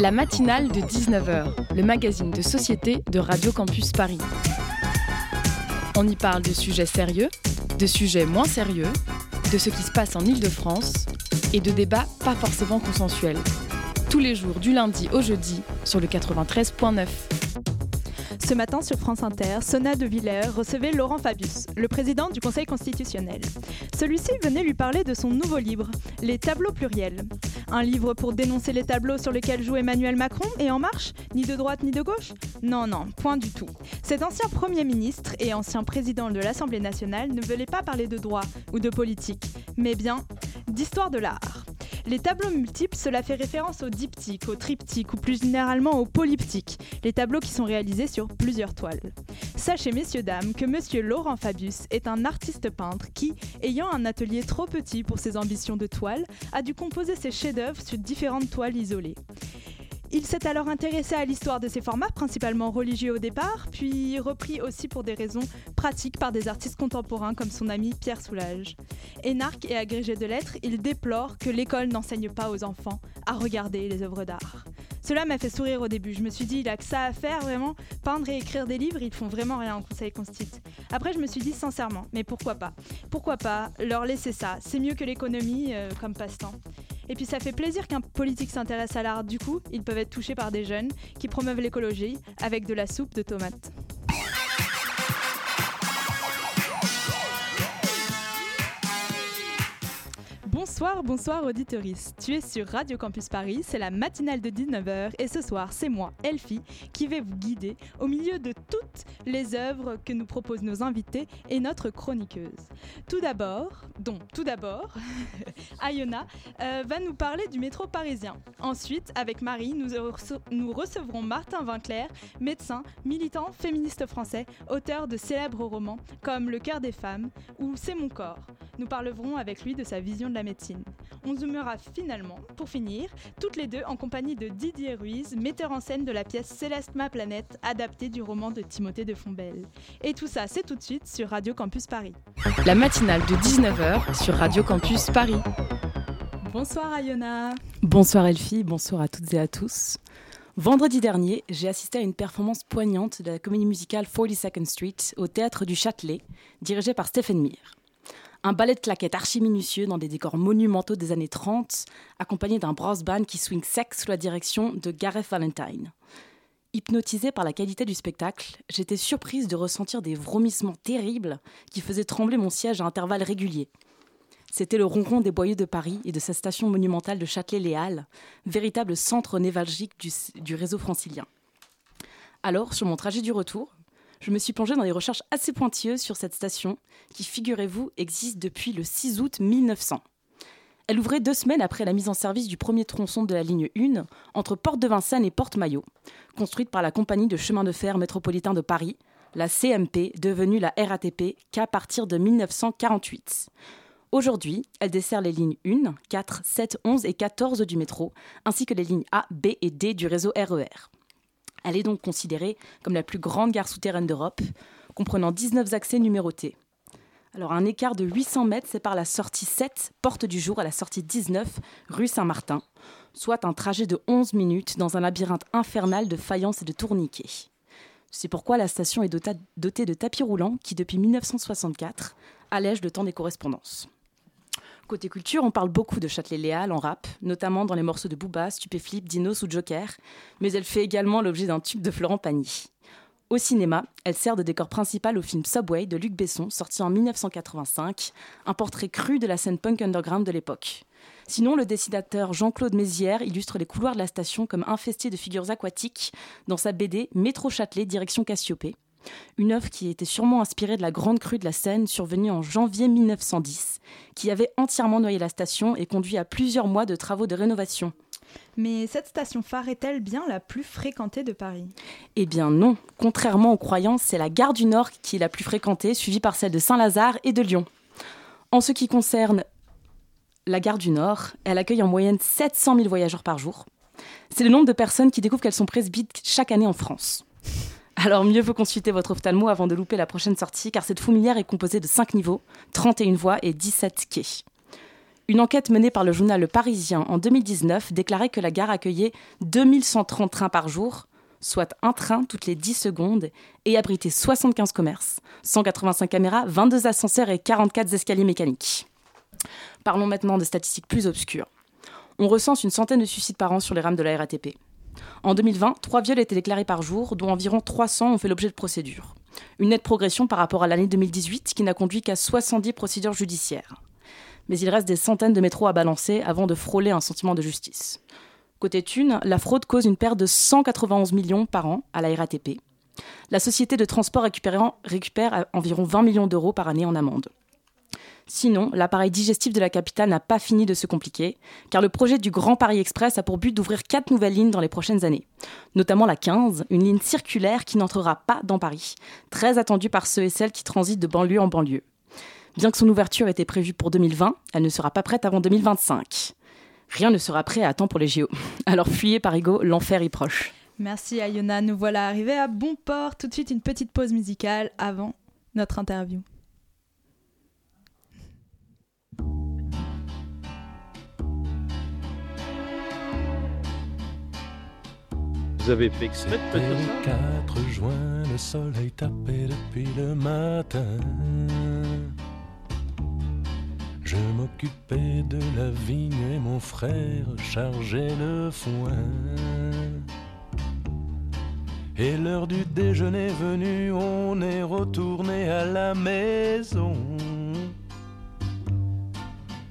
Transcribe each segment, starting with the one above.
La matinale de 19h, le magazine de société de Radio Campus Paris. On y parle de sujets sérieux, de sujets moins sérieux, de ce qui se passe en Ile-de-France et de débats pas forcément consensuels. Tous les jours du lundi au jeudi sur le 93.9. Ce matin sur France Inter, Sona de Villers recevait Laurent Fabius, le président du Conseil constitutionnel. Celui-ci venait lui parler de son nouveau livre, Les tableaux pluriels. Un livre pour dénoncer les tableaux sur lesquels joue Emmanuel Macron et En Marche Ni de droite ni de gauche Non, non, point du tout. Cet ancien Premier ministre et ancien président de l'Assemblée nationale ne voulait pas parler de droit ou de politique, mais bien d'histoire de l'art. Les tableaux multiples, cela fait référence au diptyque, au triptyque ou plus généralement au polyptyque, les tableaux qui sont réalisés sur plusieurs toiles. Sachez, messieurs, dames, que monsieur Laurent Fabius est un artiste peintre qui, ayant un atelier trop petit pour ses ambitions de toile, a dû composer ses chefs-d'œuvre sur différentes toiles isolées. Il s'est alors intéressé à l'histoire de ces formats, principalement religieux au départ, puis repris aussi pour des raisons pratiques par des artistes contemporains comme son ami Pierre Soulages. Énarque et agrégé de lettres, il déplore que l'école n'enseigne pas aux enfants à regarder les œuvres d'art. Cela m'a fait sourire au début. Je me suis dit, il a que ça à faire vraiment. Peindre et écrire des livres, ils font vraiment rien en conseil constit. Après, je me suis dit sincèrement, mais pourquoi pas? Pourquoi pas leur laisser ça? C'est mieux que l'économie euh, comme passe-temps. Et puis ça fait plaisir qu'un politique s'intéresse à l'art. Du coup, ils peuvent être touchés par des jeunes qui promeuvent l'écologie avec de la soupe de tomates. Bonsoir, bonsoir auditoris. Tu es sur Radio Campus Paris, c'est la matinale de 19h et ce soir, c'est moi, Elfie, qui vais vous guider au milieu de toutes les œuvres que nous proposent nos invités et notre chroniqueuse. Tout d'abord, donc tout d'abord, Ayona euh, va nous parler du métro parisien. Ensuite, avec Marie, nous, nous recevrons Martin Vinclair, médecin, militant féministe français, auteur de célèbres romans comme Le cœur des femmes ou C'est mon corps. Nous parlerons avec lui de sa vision de la médecine. On zoomera finalement, pour finir, toutes les deux en compagnie de Didier Ruiz, metteur en scène de la pièce Céleste ma planète, adaptée du roman de Timothée de Fontbelle. Et tout ça, c'est tout de suite sur Radio Campus Paris. La matinale de 19h sur Radio Campus Paris. Bonsoir Ayona. Bonsoir Elfie, bonsoir à toutes et à tous. Vendredi dernier, j'ai assisté à une performance poignante de la comédie musicale 42nd Street au théâtre du Châtelet, dirigée par Stephen Mear. Un ballet de claquettes archi minutieux dans des décors monumentaux des années 30, accompagné d'un brass band qui swing sec sous la direction de Gareth Valentine. Hypnotisée par la qualité du spectacle, j'étais surprise de ressentir des vromissements terribles qui faisaient trembler mon siège à intervalles réguliers. C'était le ronron des boyaux de Paris et de sa station monumentale de Châtelet-Les Halles, véritable centre névralgique du, du réseau francilien. Alors, sur mon trajet du retour, je me suis plongée dans des recherches assez pointilleuses sur cette station, qui, figurez-vous, existe depuis le 6 août 1900. Elle ouvrait deux semaines après la mise en service du premier tronçon de la ligne 1 entre Porte de Vincennes et Porte Maillot, construite par la compagnie de chemin de fer métropolitain de Paris, la CMP, devenue la RATP qu'à partir de 1948. Aujourd'hui, elle dessert les lignes 1, 4, 7, 11 et 14 du métro, ainsi que les lignes A, B et D du réseau RER. Elle est donc considérée comme la plus grande gare souterraine d'Europe, comprenant 19 accès numérotés. Alors un écart de 800 mètres sépare la sortie 7, porte du jour, à la sortie 19, rue Saint-Martin, soit un trajet de 11 minutes dans un labyrinthe infernal de faïences et de tourniquets. C'est pourquoi la station est dotée de tapis roulants qui, depuis 1964, allègent le temps des correspondances. Côté culture, on parle beaucoup de Châtelet-Léal en rap, notamment dans les morceaux de Booba, Stupéflip, Dinos ou Joker, mais elle fait également l'objet d'un tube de Florent Pagny. Au cinéma, elle sert de décor principal au film Subway de Luc Besson, sorti en 1985, un portrait cru de la scène punk underground de l'époque. Sinon, le dessinateur Jean-Claude Mézières illustre les couloirs de la station comme infestés de figures aquatiques dans sa BD Métro Châtelet, direction Cassiopée. Une œuvre qui était sûrement inspirée de la grande crue de la Seine survenue en janvier 1910, qui avait entièrement noyé la station et conduit à plusieurs mois de travaux de rénovation. Mais cette station phare est-elle bien la plus fréquentée de Paris? Eh bien non, contrairement aux croyances, c'est la gare du Nord qui est la plus fréquentée, suivie par celle de Saint-Lazare et de Lyon. En ce qui concerne la gare du Nord, elle accueille en moyenne 700 000 voyageurs par jour. C'est le nombre de personnes qui découvrent qu'elles sont presbytes chaque année en France. Alors mieux vaut consulter votre ophtalmo avant de louper la prochaine sortie, car cette fourmilière est composée de 5 niveaux, 31 voies et 17 quais. Une enquête menée par le journal Le Parisien en 2019 déclarait que la gare accueillait 2130 trains par jour, soit un train toutes les 10 secondes, et abritait 75 commerces, 185 caméras, 22 ascenseurs et 44 escaliers mécaniques. Parlons maintenant des statistiques plus obscures. On recense une centaine de suicides par an sur les rames de la RATP. En 2020, trois viols étaient déclarés par jour, dont environ 300 ont fait l'objet de procédures. Une nette progression par rapport à l'année 2018 qui n'a conduit qu'à 70 procédures judiciaires. Mais il reste des centaines de métros à balancer avant de frôler un sentiment de justice. Côté thunes, la fraude cause une perte de 191 millions par an à la RATP. La société de transport récupère environ 20 millions d'euros par année en amende. Sinon, l'appareil digestif de la capitale n'a pas fini de se compliquer, car le projet du Grand Paris Express a pour but d'ouvrir quatre nouvelles lignes dans les prochaines années, notamment la 15, une ligne circulaire qui n'entrera pas dans Paris, très attendue par ceux et celles qui transitent de banlieue en banlieue. Bien que son ouverture était prévue pour 2020, elle ne sera pas prête avant 2025. Rien ne sera prêt à temps pour les JO. Alors fuyez Parigo, l'enfer y proche. Merci Ayona, nous voilà arrivés à bon port. Tout de suite une petite pause musicale avant notre interview. Vous avez le 4 juin, le soleil tapait depuis le matin. Je m'occupais de la vigne et mon frère chargeait le foin. Et l'heure du déjeuner venue, on est retourné à la maison.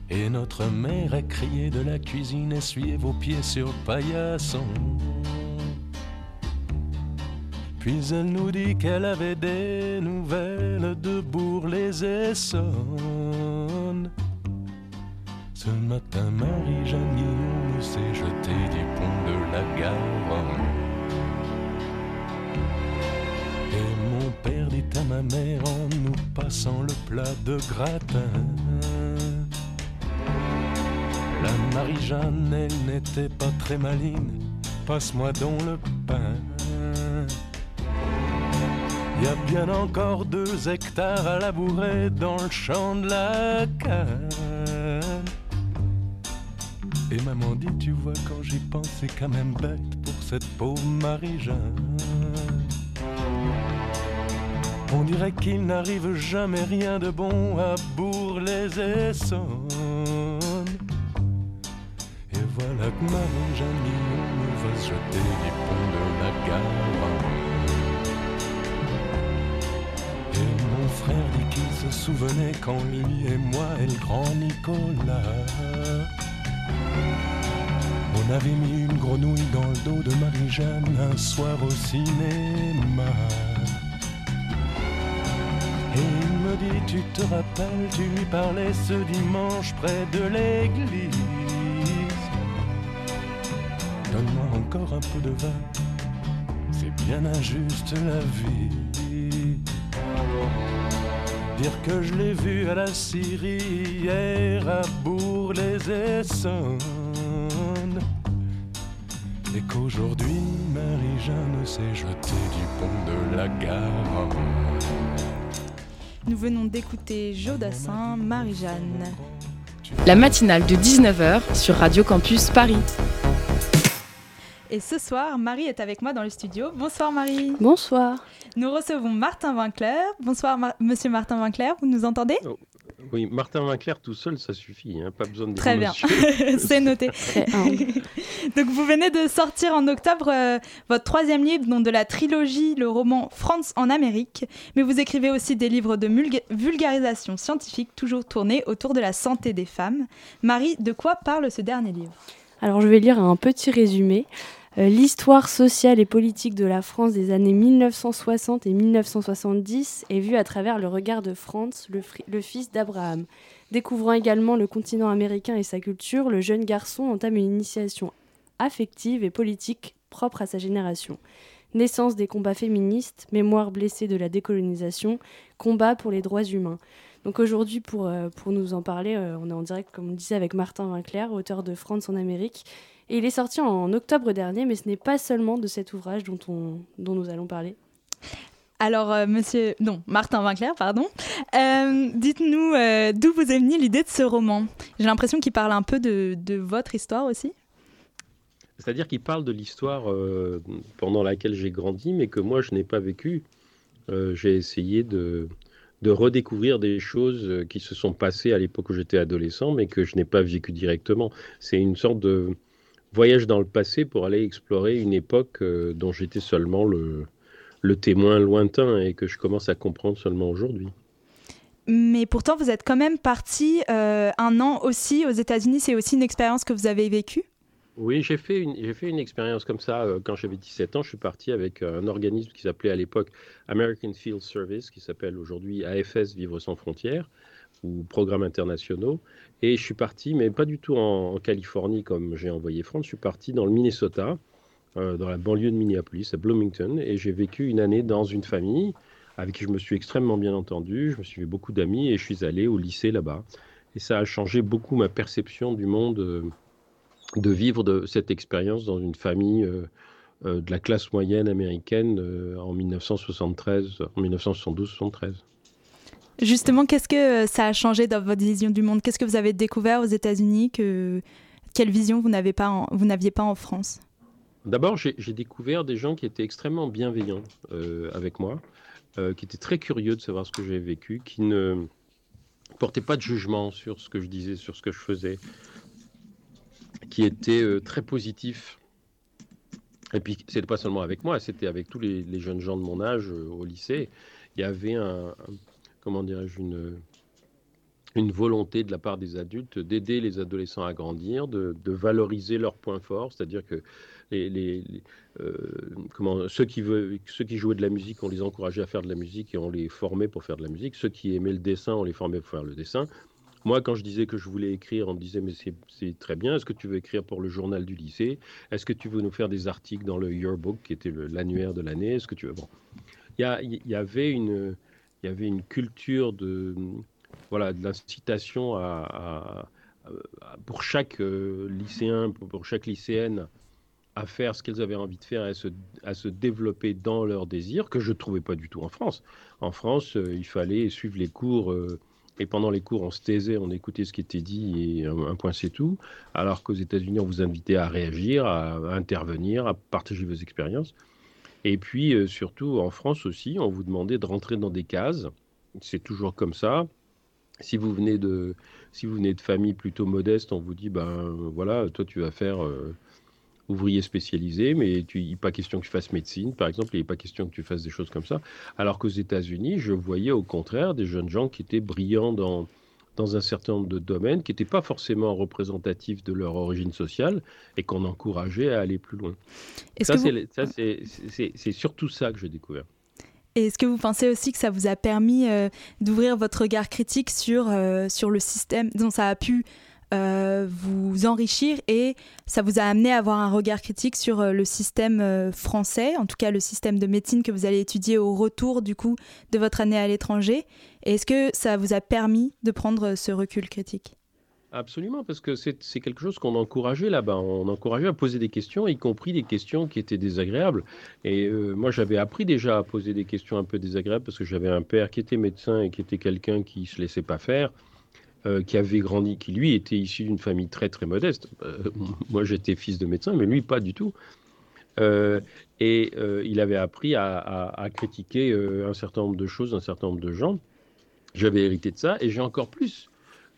Et notre mère a crié de la cuisine, essuyez vos pieds sur paillasson. Puis elle nous dit qu'elle avait des nouvelles de Bourg-les-Essonnes. Ce matin, Marie-Jeanne nous s'est jeté du pont de la Garonne. Et mon père dit à ma mère en nous passant le plat de gratin. La Marie-Jeanne, elle n'était pas très maligne, passe-moi donc le pain. Y a bien encore deux hectares à labourer dans le champ de la canne. Et maman dit, tu vois, quand j'y pense, c'est quand même bête pour cette pauvre Marie-Jeanne. On dirait qu'il n'arrive jamais rien de bon à Bourg-les-Essonnes. Et voilà que Marie-Jeanne va se jeter du pont de la Garonne. Frère dit se souvenait quand lui et moi et le grand Nicolas. On avait mis une grenouille dans le dos de Marie-Jeanne un soir au cinéma. Et il me dit tu te rappelles, tu lui parlais ce dimanche près de l'église. Donne-moi encore un peu de vin, c'est bien injuste la vie Dire que je l'ai vu à la Syrie hier à Bourg-les-Essonnes. Et qu'aujourd'hui, Marie-Jeanne s'est jetée du pont de la gare. Nous venons d'écouter Jodassin, Marie-Jeanne. La matinale de 19h sur Radio Campus Paris. Et ce soir, Marie est avec moi dans le studio. Bonsoir Marie. Bonsoir. Nous recevons Martin Winkler. Bonsoir Monsieur Martin Winkler, vous nous entendez? Oh, Oui, Martin Winkler tout seul, ça suffit, hein. pas besoin de Très bien, c'est noté. Donc vous venez de sortir en octobre euh, votre troisième livre de la trilogie, le roman France en Amérique, mais vous écrivez aussi des livres de vulgarisation scientifique toujours tournés autour de la santé des femmes. Marie, de quoi parle ce dernier livre? Alors je vais lire un petit résumé. Euh, l'histoire sociale et politique de la France des années 1960 et 1970 est vue à travers le regard de Franz, le, fils d'Abraham. Découvrant également le continent américain et sa culture, le jeune garçon entame une initiation affective et politique propre à sa génération. Naissance des combats féministes, mémoire blessée de la décolonisation, combat pour les droits humains. Donc aujourd'hui, pour, euh, nous en parler, euh, on est en direct, comme on disait, avec Martin Winkler, auteur de France en Amérique, et il est sorti en octobre dernier, mais ce n'est pas seulement de cet ouvrage dont, on, dont nous allons parler. Alors, euh, monsieur, non, Martin Vinclair, pardon. Euh, dites-nous euh, d'où vous est venue l'idée de ce roman? J'ai l'impression qu'il parle un peu de, de votre histoire aussi. C'est-à-dire qu'il parle de l'histoire pendant laquelle j'ai grandi, mais que moi je n'ai pas vécu. j'ai essayé de, de redécouvrir des choses qui se sont passées à l'époque où j'étais adolescent, mais que je n'ai pas vécu directement. C'est une sorte de voyage dans le passé pour aller explorer une époque dont j'étais seulement le, le témoin lointain et que je commence à comprendre seulement aujourd'hui. Mais pourtant, vous êtes quand même parti euh, un an aussi aux États-Unis. C'est aussi une expérience que vous avez vécue? Oui, j'ai fait une, j'ai fait une expérience comme ça. Euh, quand j'avais 17 ans, je suis parti avec un organisme qui s'appelait à l'époque American Field Service, qui s'appelle aujourd'hui AFS Vivre sans frontières, ou Programmes internationaux. Et je suis parti, mais pas du tout en, Californie comme j'ai envoyé France. Je suis parti dans le Minnesota euh, dans la banlieue de Minneapolis, à Bloomington, et j'ai vécu une année dans une famille avec qui je me suis extrêmement bien entendu, je me suis fait beaucoup d'amis et je suis allé au lycée là-bas. Et ça a changé beaucoup ma perception du monde euh, de vivre de cette expérience dans une famille euh, de la classe moyenne américaine en 1973, en 1972-73. Justement, qu'est-ce que ça a changé dans votre vision du monde? Qu'est-ce que vous avez découvert aux États-Unis que quelle vision vous n'aviez pas en France? D'abord, j'ai découvert des gens qui étaient extrêmement bienveillants euh, avec moi, euh, qui étaient très curieux de savoir ce que j'avais vécu, qui ne portaient pas de jugement sur ce que je disais, sur ce que je faisais, qui étaient euh, très positifs. Et puis, c'était pas seulement avec moi, c'était avec tous les, jeunes gens de mon âge au lycée. Il y avait un, comment dirais-je, une, une volonté de la part des adultes d'aider les adolescents à grandir, de, de valoriser leurs points forts, c'est-à-dire que les, euh, comment, ceux, qui ceux qui jouaient de la musique, on les encourageait à faire de la musique et on les formait pour faire de la musique. Ceux qui aimaient le dessin, on les formait pour faire le dessin. Moi, quand je disais que je voulais écrire, on me disait mais c'est très bien. Est-ce que tu veux écrire pour le journal du lycée? Est-ce que tu veux nous faire des articles dans le Yearbook, qui était l'annuaire de l'année? Est-ce que tu veux Bon, il y, y, avait une, il y avait une culture de voilà de l'incitation à, pour chaque euh, lycéen, pour chaque lycéenne à faire ce qu'elles avaient envie de faire, à se, à se développer dans leurs désirs, que je ne trouvais pas du tout en France. En France, euh, il fallait suivre les cours, euh, et pendant les cours, on se taisait, on écoutait ce qui était dit, et un, point c'est tout. Alors qu'aux États-Unis, on vous invitait à réagir, à, intervenir, à partager vos expériences. Et puis, euh, surtout, en France aussi, on vous demandait de rentrer dans des cases. C'est toujours comme ça. Si vous venez de, si vous venez de familles plutôt modestes, on vous dit, ben voilà, toi tu vas faire ouvrier spécialisé, mais il n'est pas question que tu fasses médecine, par exemple, il n'est pas question que tu fasses des choses comme ça. Alors qu'aux États-Unis, je voyais au contraire des jeunes gens qui étaient brillants dans, dans un certain nombre de domaines, qui n'étaient pas forcément représentatifs de leur origine sociale, et qu'on encourageait à aller plus loin. Ça, c'est surtout ça que j'ai découvert. Et est-ce que vous pensez aussi que ça vous a permis euh, d'ouvrir votre regard critique sur, euh, sur le système dont ça a pu euh, vous enrichir et ça vous a amené à avoir un regard critique sur euh, le système euh, français, en tout cas le système de médecine que vous allez étudier au retour du coup de votre année à l'étranger. Est-ce que ça vous a permis de prendre ce recul critique? Absolument, parce que c'est quelque chose qu'on encourageait là-bas. On encourageait à poser des questions, y compris des questions qui étaient désagréables. Et moi, j'avais appris déjà à poser des questions un peu désagréables parce que j'avais un père qui était médecin et qui était quelqu'un qui se laissait pas faire. Euh, qui avait grandi, qui lui était issu d'une famille très très modeste. Euh, moi j'étais fils de médecin, mais lui pas du tout. Euh, et il avait appris à, critiquer un certain nombre de choses, un certain nombre de gens. J'avais hérité de ça et j'ai encore plus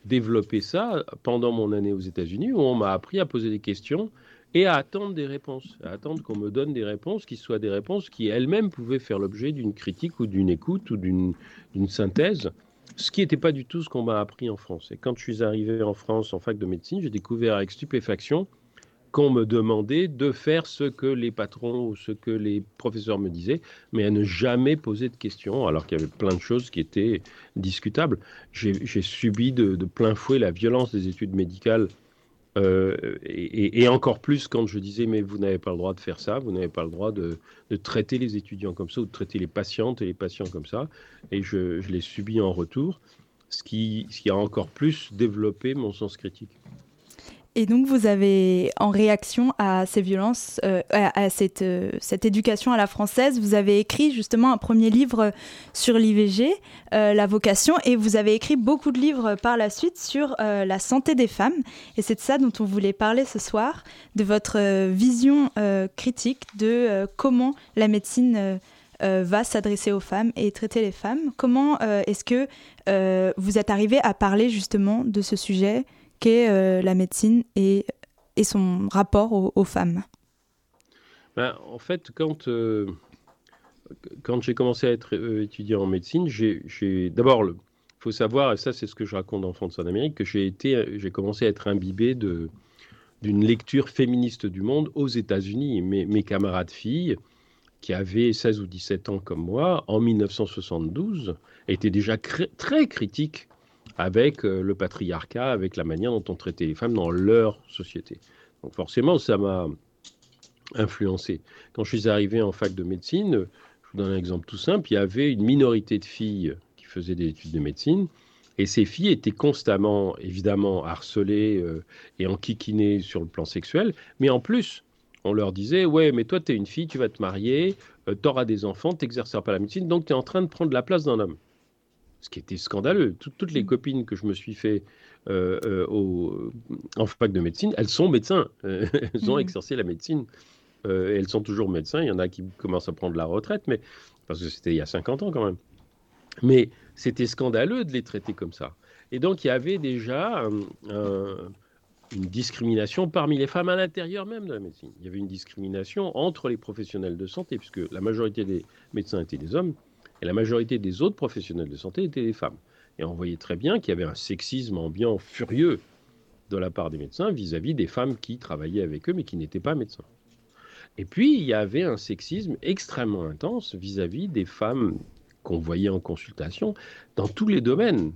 développé ça pendant mon année aux États-Unis où on m'a appris à poser des questions et à attendre des réponses, à attendre qu'on me donne des réponses qui soient des réponses qui elles-mêmes pouvaient faire l'objet d'une critique ou d'une écoute ou d'une synthèse ce qui n'était pas du tout ce qu'on m'a appris en France. Et quand je suis arrivé en France en fac de médecine, j'ai découvert avec stupéfaction qu'on me demandait de faire ce que les patrons ou ce que les professeurs me disaient, mais à ne jamais poser de questions, alors qu'il y avait plein de choses qui étaient discutables. J'ai subi de, de, plein fouet la violence des études médicales euh, et, encore plus quand je disais, mais vous n'avez pas le droit de faire ça, vous n'avez pas le droit de, traiter les étudiants comme ça ou de traiter les patientes et les patients comme ça. Et je, l'ai subi en retour, ce qui, ce qui a encore plus développé mon sens critique. Et donc vous avez, en réaction à ces violences, euh, à, cette, euh, cette, éducation à la française, vous avez écrit justement un premier livre sur l'IVG, euh, la vocation, et vous avez écrit beaucoup de livres par la suite sur la santé des femmes. Et c'est de ça dont on voulait parler ce soir, de votre vision critique de comment la médecine va s'adresser aux femmes et traiter les femmes. Comment est-ce que vous êtes arrivé à parler justement de ce sujet euh, la médecine et, son rapport aux, femmes ben, En fait, quand, euh, quand j'ai commencé à être euh, étudiant en médecine, j'ai d'abord, il faut savoir, et ça c'est ce que je raconte dans France en Amérique, que j'ai commencé à être imbibé d'une lecture féministe du monde aux États-Unis. Mes camarades filles, qui avaient 16 ou 17 ans comme moi, en 1972, étaient déjà très critiques avec euh, le patriarcat, avec la manière dont on traitait les femmes dans leur société. Donc forcément, ça m'a influencé. Quand je suis arrivé en fac de médecine, je vous donne un exemple tout simple, il y avait une minorité de filles qui faisaient des études de médecine, et ces filles étaient constamment, évidemment, harcelées euh, et enquiquinées sur le plan sexuel, mais en plus, on leur disait, ouais, mais toi, tu es une fille, tu vas te marier, euh, tu auras des enfants, tu n'exerceras pas la médecine, donc tu es en train de prendre la place d'un homme ce qui était scandaleux. toutes les mmh. copines que je me suis fait euh, euh, au, en fac de médecine, elles sont médecins. elles ont mmh. exercé la médecine. Euh, elles sont toujours médecins. Il y en a qui commencent à prendre la retraite, mais parce que c'était il y a 50 ans quand même. Mais c'était scandaleux de les traiter comme ça. Et donc il y avait déjà une discrimination parmi les femmes à l'intérieur même de la médecine. Il y avait une discrimination entre les professionnels de santé, puisque la majorité des médecins étaient des hommes. La majorité des autres professionnels de santé étaient des femmes. Et on voyait très bien qu'il y avait un sexisme ambiant furieux de la part des médecins vis-à-vis des femmes qui travaillaient avec eux mais qui n'étaient pas médecins. Et puis, il y avait un sexisme extrêmement intense vis-à-vis des femmes qu'on voyait en consultation dans tous les domaines.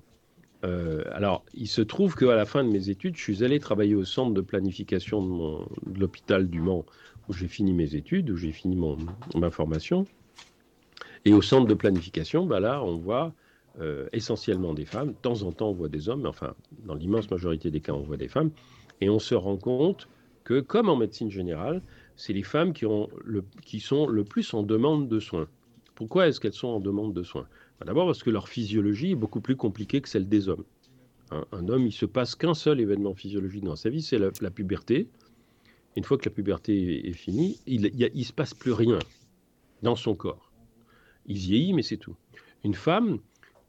Euh, alors, il se trouve qu'à la fin de mes études, je suis allé travailler au centre de planification de, l'hôpital du Mans, où j'ai fini mes études, où j'ai fini mon, ma formation. Et au centre de planification, bah là, on voit euh, essentiellement des femmes. De temps en temps, on voit des hommes, mais enfin, dans l'immense majorité des cas, on voit des femmes. Et on se rend compte que, comme en médecine générale, c'est les femmes qui, sont le plus en demande de soins. Pourquoi est-ce qu'elles sont en demande de soins? Bah, D'abord parce que leur physiologie est beaucoup plus compliquée que celle des hommes. Un, homme, il se passe qu'un seul événement physiologique dans sa vie, c'est la, puberté. Une fois que la puberté est, finie, il ne se passe plus rien dans son corps il vieillit, mais c'est tout. Une femme,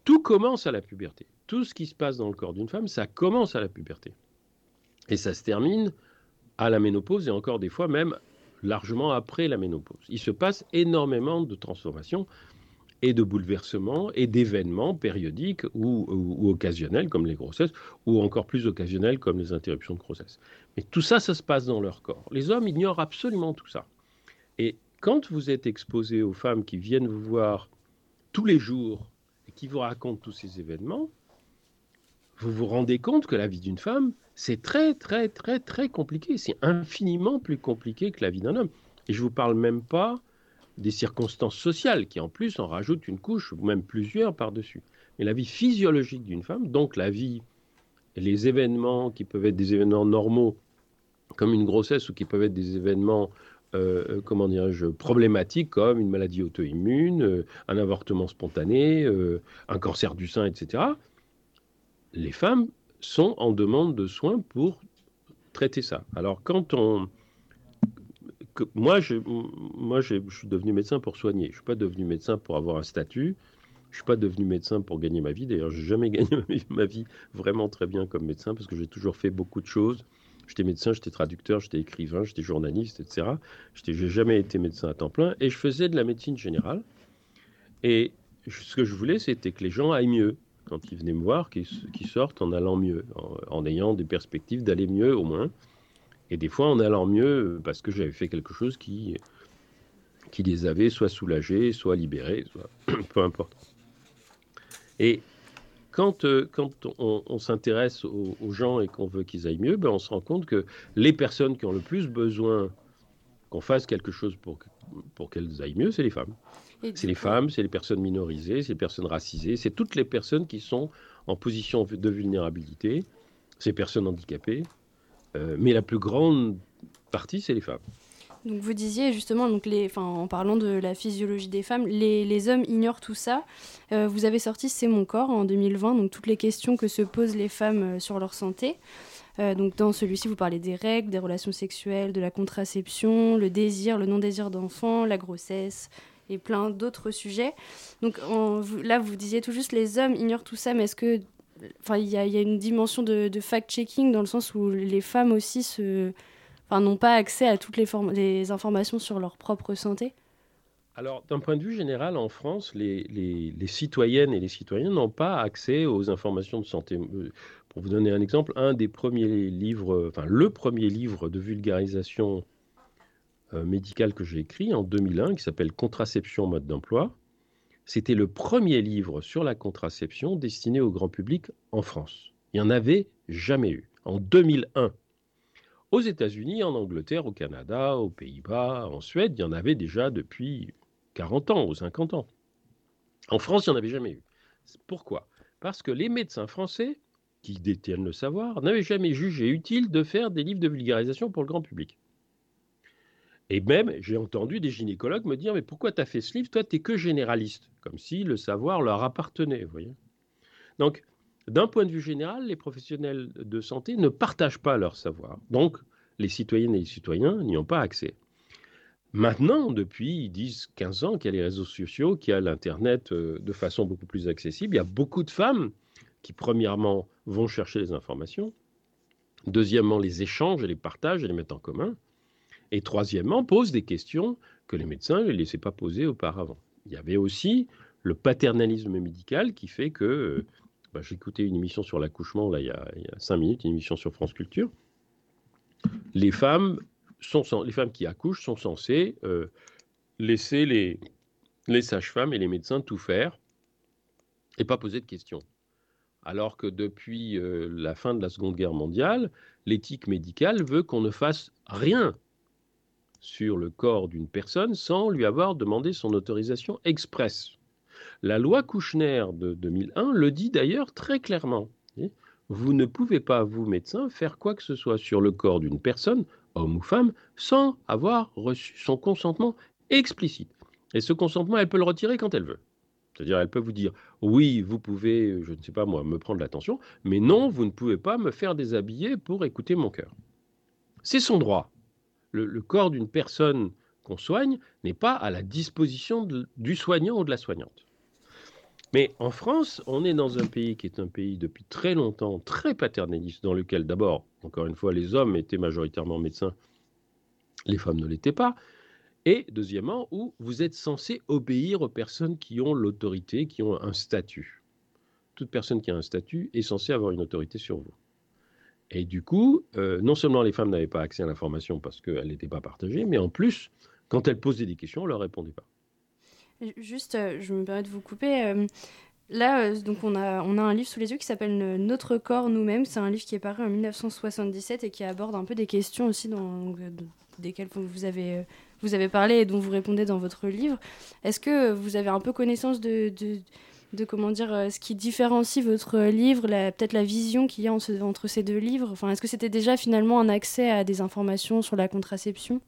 tout commence à la puberté. Tout ce qui se passe dans le corps d'une femme, ça commence à la puberté. Et ça se termine à la ménopause et encore des fois même largement après la ménopause. Il se passe énormément de transformations et de bouleversements et d'événements périodiques ou, occasionnels comme les grossesses ou encore plus occasionnels comme les interruptions de grossesse. Mais tout ça, ça se passe dans leur corps. Les hommes ignorent absolument tout ça. Et quand vous êtes exposé aux femmes qui viennent vous voir tous les jours et qui vous racontent tous ces événements, vous vous rendez compte que la vie d'une femme, c'est très, très, très, très compliqué. C'est infiniment plus compliqué que la vie d'un homme. Et je ne vous parle même pas des circonstances sociales qui, en plus, en rajoutent une couche, ou même plusieurs par-dessus. Mais la vie physiologique d'une femme, donc la vie, les événements qui peuvent être des événements normaux, comme une grossesse, ou qui peuvent être des événements euh, euh, comment dirais-je, problématiques comme une maladie auto-immune, euh, un avortement spontané, un cancer du sein, etc., les femmes sont en demande de soins pour traiter ça. Alors quand on... moi, je, moi je suis devenu médecin pour soigner. Je ne suis pas devenu médecin pour avoir un statut. Je ne suis pas devenu médecin pour gagner ma vie. D'ailleurs, je n'ai jamais gagné ma vie vraiment très bien comme médecin parce que j'ai toujours fait beaucoup de choses J'étais médecin, j'étais traducteur, j'étais écrivain, j'étais journaliste, etc. Je n'ai jamais été médecin à temps plein et je faisais de la médecine générale. Et ce que je voulais, c'était que les gens aillent mieux quand ils venaient me voir, qu'ils sortent en allant mieux, en, ayant des perspectives d'aller mieux au moins. Et des fois en allant mieux parce que j'avais fait quelque chose qui, qui les avait soit soulagés, soit libérés, peu importe. Et quand, euh, on, s'intéresse aux, gens et qu'on veut qu'ils aillent mieux, ben on se rend compte que les personnes qui ont le plus besoin qu'on fasse quelque chose pour, pour qu'elles aillent mieux, c'est les femmes. C'est les femmes, c'est les personnes minorisées, c'est les personnes racisées, c'est toutes les personnes qui sont en position de vulnérabilité, ces personnes handicapées, mais la plus grande partie, c'est les femmes. Donc vous disiez justement, donc les, en parlant de la physiologie des femmes, les, les hommes ignorent tout ça. Euh, vous avez sorti C'est mon corps en 2020, donc toutes les questions que se posent les femmes euh, sur leur santé. Euh, donc dans celui-ci, vous parlez des règles, des relations sexuelles, de la contraception, le désir, le non-désir d'enfant, la grossesse et plein d'autres sujets. Donc là, vous disiez tout juste les hommes ignorent tout ça, mais est-ce que, enfin, il y, a une dimension de, de fact-checking dans le sens où les femmes aussi se n'ont pas accès à toutes les, informations sur leur propre santé alors, d'un point de vue général, en France, les, les, citoyennes et les citoyens n'ont pas accès aux informations de santé. Euh, pour vous donner un exemple, un des premiers livres, enfin le premier livre de vulgarisation euh, médicale que j'ai écrit en 2001, qui s'appelle Contraception mode d'emploi, c'était le premier livre sur la contraception destiné au grand public en France. Il n'y en avait jamais eu. En 2001, aux États-Unis, en Angleterre, au Canada, aux Pays-Bas, en Suède, il y en avait déjà depuis 40 ans ou 50 ans. En France, il n'y en avait jamais eu. Pourquoi? Parce que les médecins français, qui détiennent le savoir, n'avaient jamais jugé utile de faire des livres de vulgarisation pour le grand public. Et même, j'ai entendu des gynécologues me dire, mais pourquoi tu as fait ce livre? Toi, tu que généraliste, comme si le savoir leur appartenait. Donc, d'un point de vue général, les professionnels de santé ne partagent pas leur savoir. Donc, les citoyennes et les citoyens n'y ont pas accès. Maintenant, depuis 10-15 ans qu'il y a les réseaux sociaux, qu'il y a l'Internet euh, de façon beaucoup plus accessible, il y a beaucoup de femmes qui, premièrement, vont chercher les informations, deuxièmement, les échangent et les partagent et les mettent en commun, et troisièmement, posent des questions que les médecins ne laissaient pas poser auparavant. Il y avait aussi le paternalisme médical qui fait que euh, bah, j'écoutais une émission sur l'accouchement, là, il y, a, cinq minutes, une émission sur France Culture. Les femmes, sont, les femmes qui accouchent sont censées euh, laisser les, les sages-femmes et les médecins tout faire et pas poser de questions. Alors que depuis euh, la fin de la Seconde Guerre mondiale, l'éthique médicale veut qu'on ne fasse rien sur le corps d'une personne sans lui avoir demandé son autorisation expresse. La loi Kouchner de 2001 le dit d'ailleurs très clairement. Vous ne pouvez pas, vous médecin, faire quoi que ce soit sur le corps d'une personne, homme ou femme, sans avoir reçu son consentement explicite. Et ce consentement, elle peut le retirer quand elle veut. C'est-à-dire, elle peut vous dire, oui, vous pouvez, je ne sais pas moi, me prendre l'attention, mais non, vous ne pouvez pas me faire déshabiller pour écouter mon cœur. C'est son droit. Le, corps d'une personne qu'on soigne n'est pas à la disposition du soignant ou de la soignante. Mais en France, on est dans un pays qui est un pays depuis très longtemps très paternaliste, dans lequel d'abord, encore une fois, les hommes étaient majoritairement médecins, les femmes ne l'étaient pas. Et deuxièmement, où vous êtes censé obéir aux personnes qui ont l'autorité, qui ont un statut. Toute personne qui a un statut est censée avoir une autorité sur vous. Et du coup, euh, non seulement les femmes n'avaient pas accès à l'information parce qu'elle n'était pas partagée, mais en plus, quand elles posaient des questions, on ne leur répondait pas. Juste, euh, je me permets de vous couper. Euh, là, euh, donc on a, on a un livre sous les yeux qui s'appelle Notre corps nous-mêmes. C'est un livre qui est paru en 1977 et qui aborde un peu des questions aussi dans, desquelles vous avez, vous avez parlé et dont vous répondez dans votre livre. Est-ce que vous avez un peu connaissance de, de, comment dire, ce qui différencie votre livre, peut-être la vision qu'il y a entre ces deux livres? Enfin, Est-ce que c'était déjà finalement un accès à des informations sur la contraception?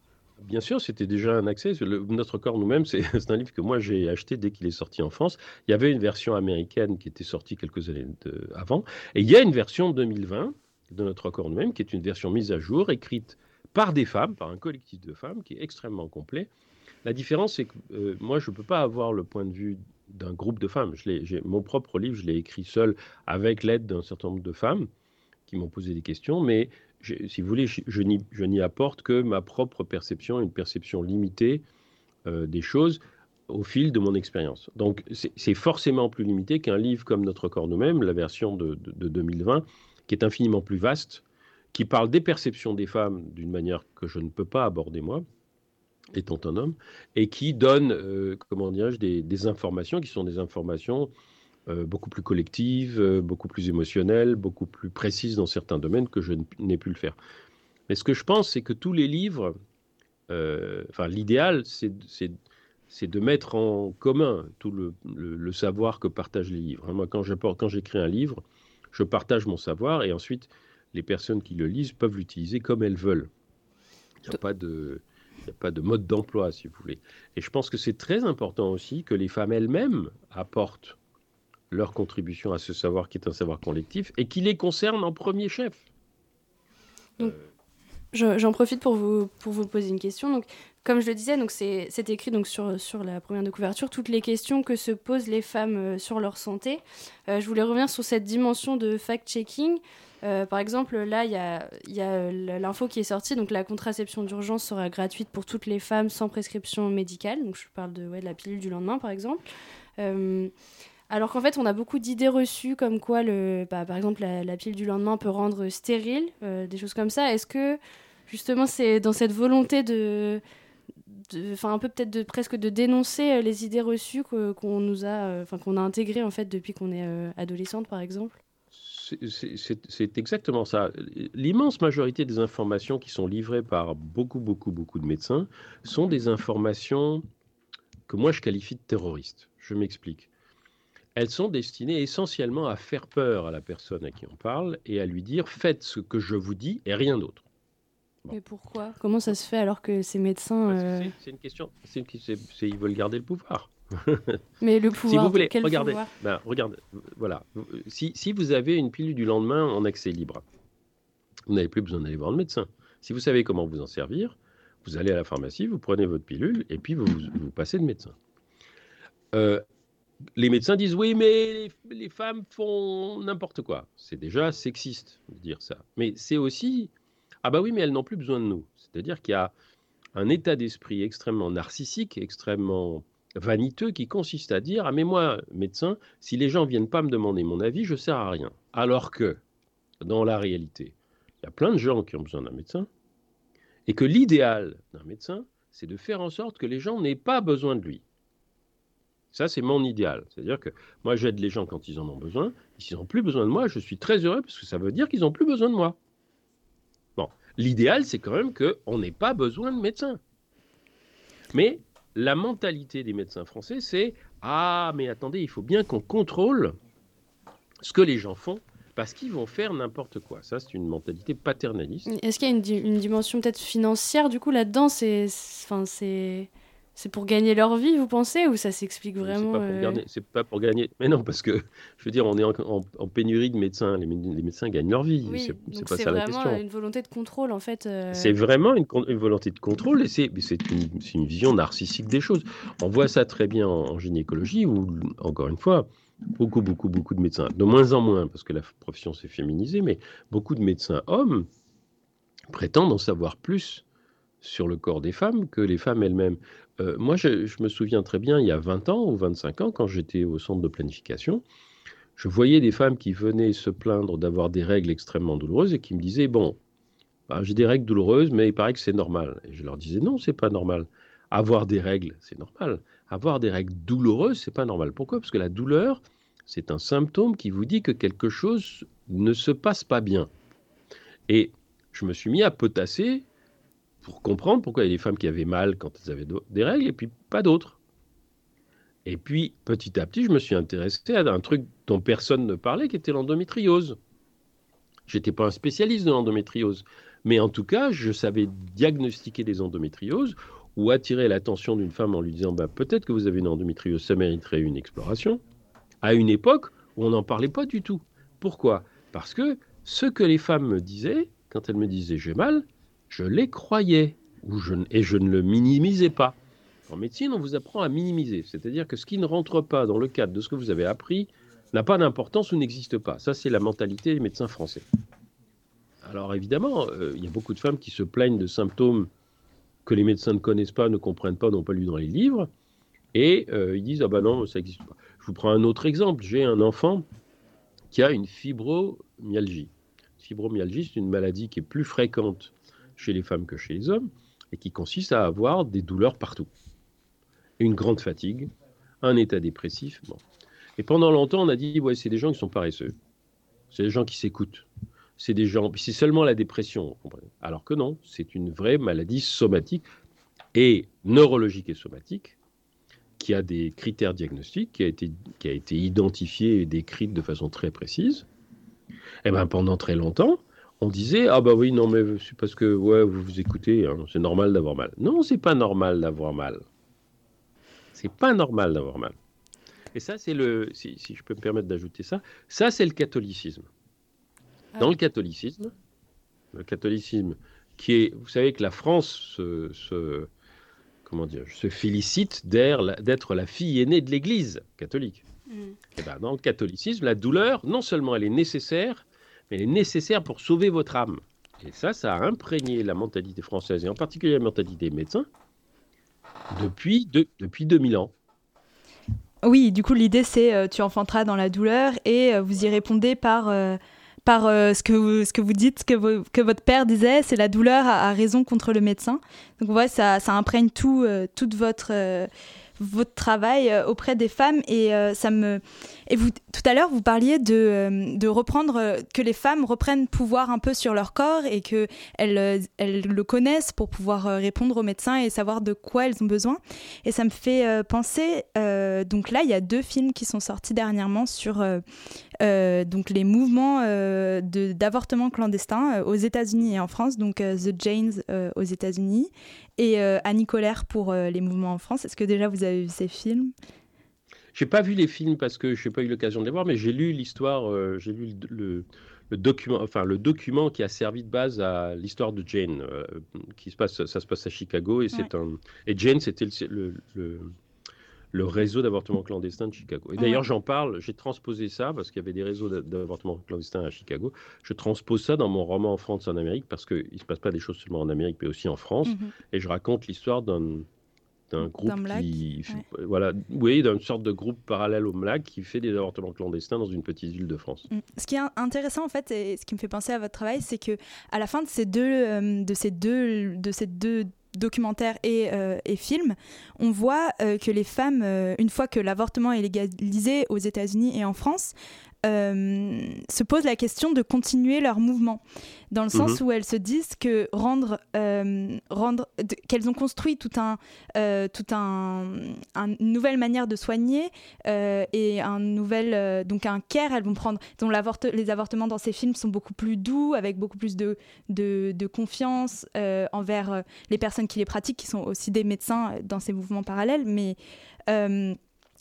Bien sûr, c'était déjà un accès. Notre corps nous-mêmes, c'est un livre que moi j'ai acheté dès qu'il est sorti en France. Il y avait une version américaine qui était sortie quelques années avant. Et il y a une version 2020 de Notre corps nous-mêmes qui est une version mise à jour, écrite par des femmes, par un collectif de femmes, qui est extrêmement complet. La différence, c'est que euh, moi, je ne peux pas avoir le point de vue d'un groupe de femmes. Mon propre livre, je l'ai écrit seul avec l'aide d'un certain nombre de femmes qui m'ont posé des questions, mais si vous voulez, je, n'y apporte que ma propre perception, une perception limitée euh, des choses au fil de mon expérience. Donc c'est forcément plus limité qu'un livre comme Notre corps nous-mêmes, la version de, 2020, qui est infiniment plus vaste, qui parle des perceptions des femmes d'une manière que je ne peux pas aborder moi, étant un homme, et qui donne, euh, comment dirais-je, des, informations qui sont des informations beaucoup plus collective, euh, beaucoup plus émotionnelle, beaucoup plus précise dans certains domaines que je n'ai pu le faire. Mais ce que je pense, c'est que tous les livres, euh, enfin l'idéal, c'est de mettre en commun tout le, savoir que partagent les livres. Moi, quand j'écris un livre, je partage mon savoir et ensuite les personnes qui le lisent peuvent l'utiliser comme elles veulent. Il n'y a pas de, il a pas de mode d'emploi, si vous voulez. Et je pense que c'est très important aussi que les femmes elles-mêmes apportent leur contribution à ce savoir qui est un savoir collectif et qui les concerne en premier chef. Donc, J'en profite pour vous, pour vous poser une question. Donc, comme je le disais, donc c'est écrit donc sur, sur la première de couverture toutes les questions que se posent les femmes euh, sur leur santé. Euh, je voulais revenir sur cette dimension de fact-checking. Euh, par exemple, là, il y a, y a l'info qui est sortie. Donc, la contraception d'urgence sera gratuite pour toutes les femmes sans prescription médicale. Donc, je parle de, ouais, de la pilule du lendemain, par exemple. Alors qu'en fait, on a beaucoup d'idées reçues comme quoi, le, bah, par exemple, la, pilule du lendemain peut rendre stérile, euh, des choses comme ça. Est-ce que justement, c'est dans cette volonté de, enfin un peu peut-être de presque de dénoncer euh, les idées reçues qu'on nous a, euh, enfin qu'on a intégrées en fait depuis qu'on est adolescente, par exemple? C'est exactement ça. L'immense majorité des informations qui sont livrées par beaucoup, beaucoup, beaucoup de médecins sont des informations que moi je qualifie de terroristes. Je m'explique elles sont destinées essentiellement à faire peur à la personne à qui on parle et à lui dire faites ce que je vous dis et rien d'autre. Mais pourquoi? Comment ça se fait alors que ces médecins... Euh, c'est une question, c'est ils veulent garder le pouvoir. Mais le pouvoir, si vous voulez, quel regardez, pouvoir? ben, regardez, voilà. Si, si, vous avez une pilule du lendemain en accès libre, vous n'avez plus besoin d'aller voir le médecin. Si vous savez comment vous en servir, vous allez à la pharmacie, vous prenez votre pilule et puis vous, vous passez de médecin. Euh, les médecins disent oui, mais les, femmes font n'importe quoi. C'est déjà sexiste de dire ça. Mais c'est aussi ah bah oui, mais elles n'ont plus besoin de nous. C'est-à-dire qu'il y a un état d'esprit extrêmement narcissique, extrêmement vaniteux qui consiste à dire ah mais moi médecin, si les gens viennent pas me demander mon avis, je sers à rien. Alors que dans la réalité, il y a plein de gens qui ont besoin d'un médecin et que l'idéal d'un médecin, c'est de faire en sorte que les gens n'aient pas besoin de lui. Ça, c'est mon idéal. C'est-à-dire que moi, j'aide les gens quand ils en ont besoin. S'ils n'ont plus besoin de moi, je suis très heureux parce que ça veut dire qu'ils n'ont plus besoin de moi. Bon, l'idéal, c'est quand même qu'on n'ait pas besoin de médecins. Mais la mentalité des médecins français, c'est Ah, mais attendez, il faut bien qu'on contrôle ce que les gens font parce qu'ils vont faire n'importe quoi. Ça, c'est une mentalité paternaliste. Est-ce qu'il y a une, une dimension peut-être financière, du coup, là-dedans? C'est. Enfin, c'est. C'est pour gagner leur vie, vous pensez, ou ça s'explique vraiment C'est pas, pour gagner. Mais non, parce que je veux dire, on est en, pénurie de médecins. Les, médecins gagnent leur vie. Oui, c'est pas ça la question. C'est vraiment une volonté de contrôle, en fait. Euh. C'est vraiment une, volonté de contrôle, et c'est une, une, vision narcissique des choses. On voit ça très bien en, gynécologie, où encore une fois, beaucoup, beaucoup, beaucoup de médecins, de moins en moins, parce que la profession s'est féminisée, mais beaucoup de médecins hommes prétendent en savoir plus sur le corps des femmes que les femmes elles-mêmes. Euh, moi, je, me souviens très bien, il y a 20 ans ou 25 ans, quand j'étais au centre de planification, je voyais des femmes qui venaient se plaindre d'avoir des règles extrêmement douloureuses et qui me disaient, bon, bah, j'ai des règles douloureuses, mais il paraît que c'est normal. Et je leur disais, non, c'est pas normal. Avoir des règles, c'est normal. Avoir des règles douloureuses, c'est pas normal. Pourquoi? Parce que la douleur, c'est un symptôme qui vous dit que quelque chose ne se passe pas bien. Et je me suis mis à potasser pour comprendre pourquoi il y a des femmes qui avaient mal quand elles avaient des règles et puis pas d'autres. Et puis, petit à petit, je me suis intéressé à un truc dont personne ne parlait, qui était l'endométriose. Je n'étais pas un spécialiste de l'endométriose, mais en tout cas, je savais diagnostiquer des endométrioses ou attirer l'attention d'une femme en lui disant bah, peut-être que vous avez une endométriose, ça mériterait une exploration, à une époque où on n'en parlait pas du tout. Pourquoi? Parce que ce que les femmes me disaient, quand elles me disaient j'ai mal, je les croyais et je ne le minimisais pas. En médecine, on vous apprend à minimiser, c'est-à-dire que ce qui ne rentre pas dans le cadre de ce que vous avez appris n'a pas d'importance ou n'existe pas. Ça, c'est la mentalité des médecins français. Alors évidemment, euh, il y a beaucoup de femmes qui se plaignent de symptômes que les médecins ne connaissent pas, ne comprennent pas, n'ont pas lu dans les livres, et euh, ils disent ah ben non, ça n'existe pas. Je vous prends un autre exemple. J'ai un enfant qui a une fibromyalgie. Fibromyalgie, c'est une maladie qui est plus fréquente chez les femmes que chez les hommes, et qui consiste à avoir des douleurs partout. Une grande fatigue, un état dépressif. Bon. Et pendant longtemps, on a dit, ouais, c'est des gens qui sont paresseux. C'est des gens qui s'écoutent. C'est des gens, c'est seulement la dépression. Alors que non, c'est une vraie maladie somatique et neurologique et somatique qui a des critères diagnostiques, qui a été, qui a été identifiée et décrite de façon très précise. Et eh ben pendant très longtemps, on disait ah bah oui non mais c'est parce que ouais vous vous écoutez hein, c'est normal d'avoir mal. Non c'est pas normal d'avoir mal. C'est pas normal d'avoir mal. Et ça c'est le si, je peux me permettre d'ajouter ça ça c'est le catholicisme. Ah Dans le catholicisme le catholicisme qui est vous savez que la France se, comment dire se félicite d'être la fille aînée de l'Église catholique. Mm. Et eh ben, dans le catholicisme la douleur non seulement elle est nécessaire elle est nécessaire pour sauver votre âme. Et ça, ça a imprégné la mentalité française, et en particulier la mentalité des médecins, depuis, depuis 2000 ans. Oui, du coup, l'idée, c'est euh, tu enfanteras dans la douleur, et euh, vous y répondez par, euh, par ce, que vous, ce que vous dites, que, que votre père disait, c'est la douleur a, raison contre le médecin. Donc, ouais, ça, ça imprègne tout, toute votre votre travail euh, auprès des femmes et euh, ça me et vous tout à l'heure vous parliez de, euh, reprendre que les femmes reprennent pouvoir un peu sur leur corps et que elles, elles le connaissent pour pouvoir répondre aux médecins et savoir de quoi elles ont besoin. Et ça me fait penser donc là il y a deux films qui sont sortis dernièrement sur donc les mouvements d'avortement clandestin aux États-Unis et en France donc The Janes aux États-Unis et euh, Annie Colère pour euh, les mouvements en France. Est-ce que déjà vous avez vu ces films? J'ai pas vu les films parce que je n'ai pas eu l'occasion de les voir, mais j'ai lu l'histoire, euh, j'ai lu le, document, enfin le document qui a servi de base à l'histoire de Jane, qui se passe, ça se passe à Chicago et c'est un et Jane c'était le, le réseau d'avortement clandestin de Chicago. Et d'ailleurs, j'en parle, j'ai transposé ça parce qu'il y avait des réseaux d'avortement clandestin à Chicago. Je transpose ça dans mon roman En France en Amérique parce qu'il ne se passe pas des choses seulement en Amérique, mais aussi en France. Mhm. Et je raconte l'histoire d'un d'un groupe qui, voilà, oui, d'une sorte de groupe parallèle au MLAC qui fait des avortements clandestins dans une petite ville de France. Mm. Ce qui est intéressant en fait, et ce qui me fait penser à votre travail, c'est que à la fin de ces deux, euh, de ces deux, de ces deux documentaires et, euh, films, on voit euh, que les femmes, euh, une fois que l'avortement est légalisé aux États-Unis et en France, se posent la question de continuer leur mouvement dans le sens mhm. où elles se disent que rendre, euh, rendre qu'elles ont construit tout un, euh, tout un, une nouvelle manière de soigner euh, et un nouvel, donc un care, elles vont prendre, dont les avortements dans ces films sont beaucoup plus doux, avec beaucoup plus de, de, de confiance envers les personnes qui les pratiquent, qui sont aussi des médecins dans ces mouvements parallèles, mais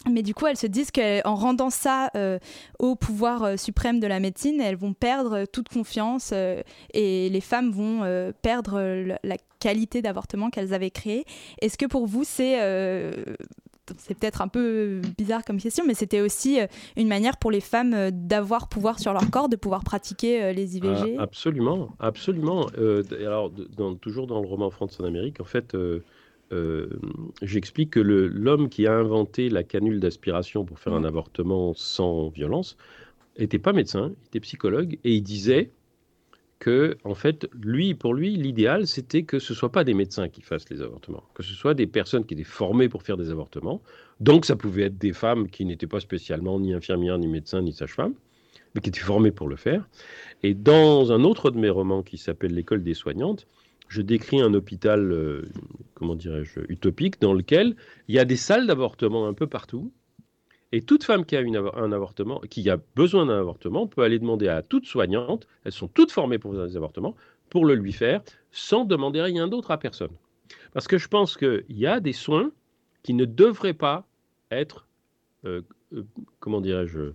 mais du coup, elles se disent qu'en rendant ça euh, au pouvoir euh, suprême de la médecine, elles vont perdre toute confiance euh, et les femmes vont perdre la qualité d'avortement qu'elles avaient créé. Est-ce que pour vous, c'est c'est peut-être un peu bizarre comme question, mais c'était aussi une manière pour les femmes d'avoir pouvoir sur leur corps, de pouvoir pratiquer les IVG ah, Absolument, absolument. alors, toujours dans le roman France en Amérique, en fait, euh, j'explique que l'homme qui a inventé la canule d'aspiration pour faire un mmh. avortement sans violence n'était pas médecin, il était psychologue, et il disait que, en fait, lui, pour lui, l'idéal, c'était que ce ne soit pas des médecins qui fassent les avortements, que ce soit des personnes qui étaient formées pour faire des avortements. Donc, ça pouvait être des femmes qui n'étaient pas spécialement ni infirmières, ni médecins, ni sages-femmes, mais qui étaient formées pour le faire. Et dans un autre de mes romans qui s'appelle L'école des soignantes, je décris un hôpital, euh, comment dirais-je, utopique, dans lequel il y a des salles d'avortement un peu partout. Et toute femme qui a un avortement, qui a besoin d'un avortement, peut aller demander à toute soignante, elles sont toutes formées pour des avortements, pour le lui faire, sans demander rien d'autre à personne. Parce que je pense qu'il y a des soins qui ne devraient pas être, euh, euh, comment dirais-je,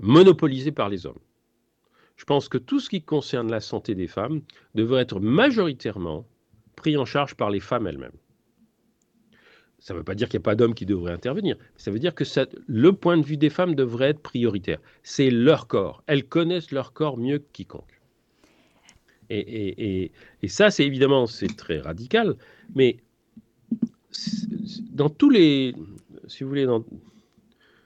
monopolisés par les hommes je pense que tout ce qui concerne la santé des femmes devrait être majoritairement pris en charge par les femmes elles-mêmes. Ça ne veut pas dire qu'il n'y a pas d'hommes qui devraient intervenir. Ça veut dire que le point de vue des femmes devrait être prioritaire. C'est leur corps. Elles connaissent leur corps mieux que quiconque. Et, ça, c'est évidemment, c'est très radical. Mais dans tous les, si vous voulez,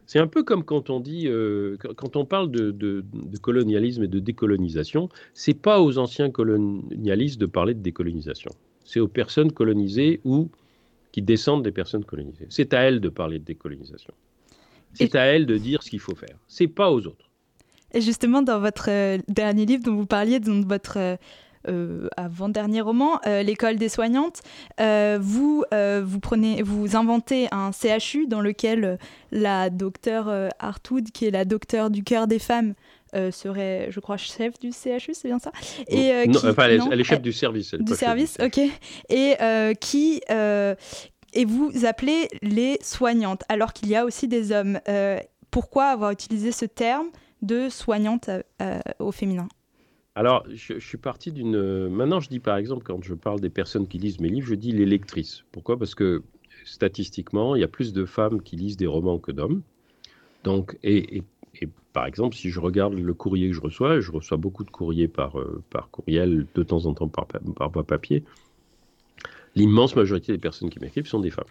c'est un peu comme quand on dit, euh, quand on parle de, colonialisme et de décolonisation, c'est pas aux anciens colonialistes de parler de décolonisation. C'est aux personnes colonisées ou qui descendent des personnes colonisées. C'est à elles de parler de décolonisation. C'est à elles de dire ce qu'il faut faire. C'est pas aux autres. Et justement, dans votre euh, dernier livre dont vous parliez, dans votre euh, euh, avant-dernier roman, euh, L'école des soignantes, euh, vous, vous, prenez, vous inventez un CHU dans lequel la docteure Hartwood, qui est la docteure du cœur des femmes, serait, je crois, chef du CHU, c'est bien ça? Et, non, enfin, elle, est chef du service. du service, ok. Et qui et vous appelez les soignantes, alors qu'il y a aussi des hommes. pourquoi avoir utilisé ce terme de soignante au féminin? Alors, je, suis parti d'une. Maintenant, je dis par exemple, quand je parle des personnes qui lisent mes livres, je dis les lectrices. Pourquoi? Parce que statistiquement, il y a plus de femmes qui lisent des romans que d'hommes. Donc, et, par exemple, si je regarde le courrier que je reçois, je reçois beaucoup de courriers par, euh, par courriel, de temps en temps par, par voie papier. L'immense majorité des personnes qui m'écrivent sont des femmes.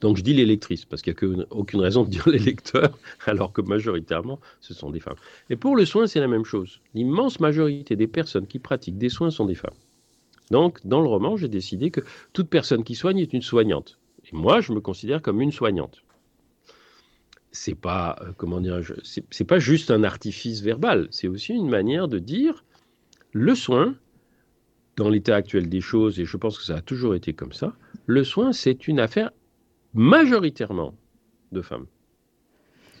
Donc je dis les lectrices, parce qu'il n'y a aucune raison de dire les lecteurs, alors que majoritairement, ce sont des femmes. Et pour le soin, c'est la même chose. L'immense majorité des personnes qui pratiquent des soins sont des femmes. Donc, dans le roman, j'ai décidé que toute personne qui soigne est une soignante. Et moi, je me considère comme une soignante. C'est pas, euh, comment dire, c'est pas juste un artifice verbal, c'est aussi une manière de dire le soin, dans l'état actuel des choses, et je pense que ça a toujours été comme ça, le soin, c'est une affaire majoritairement de femmes.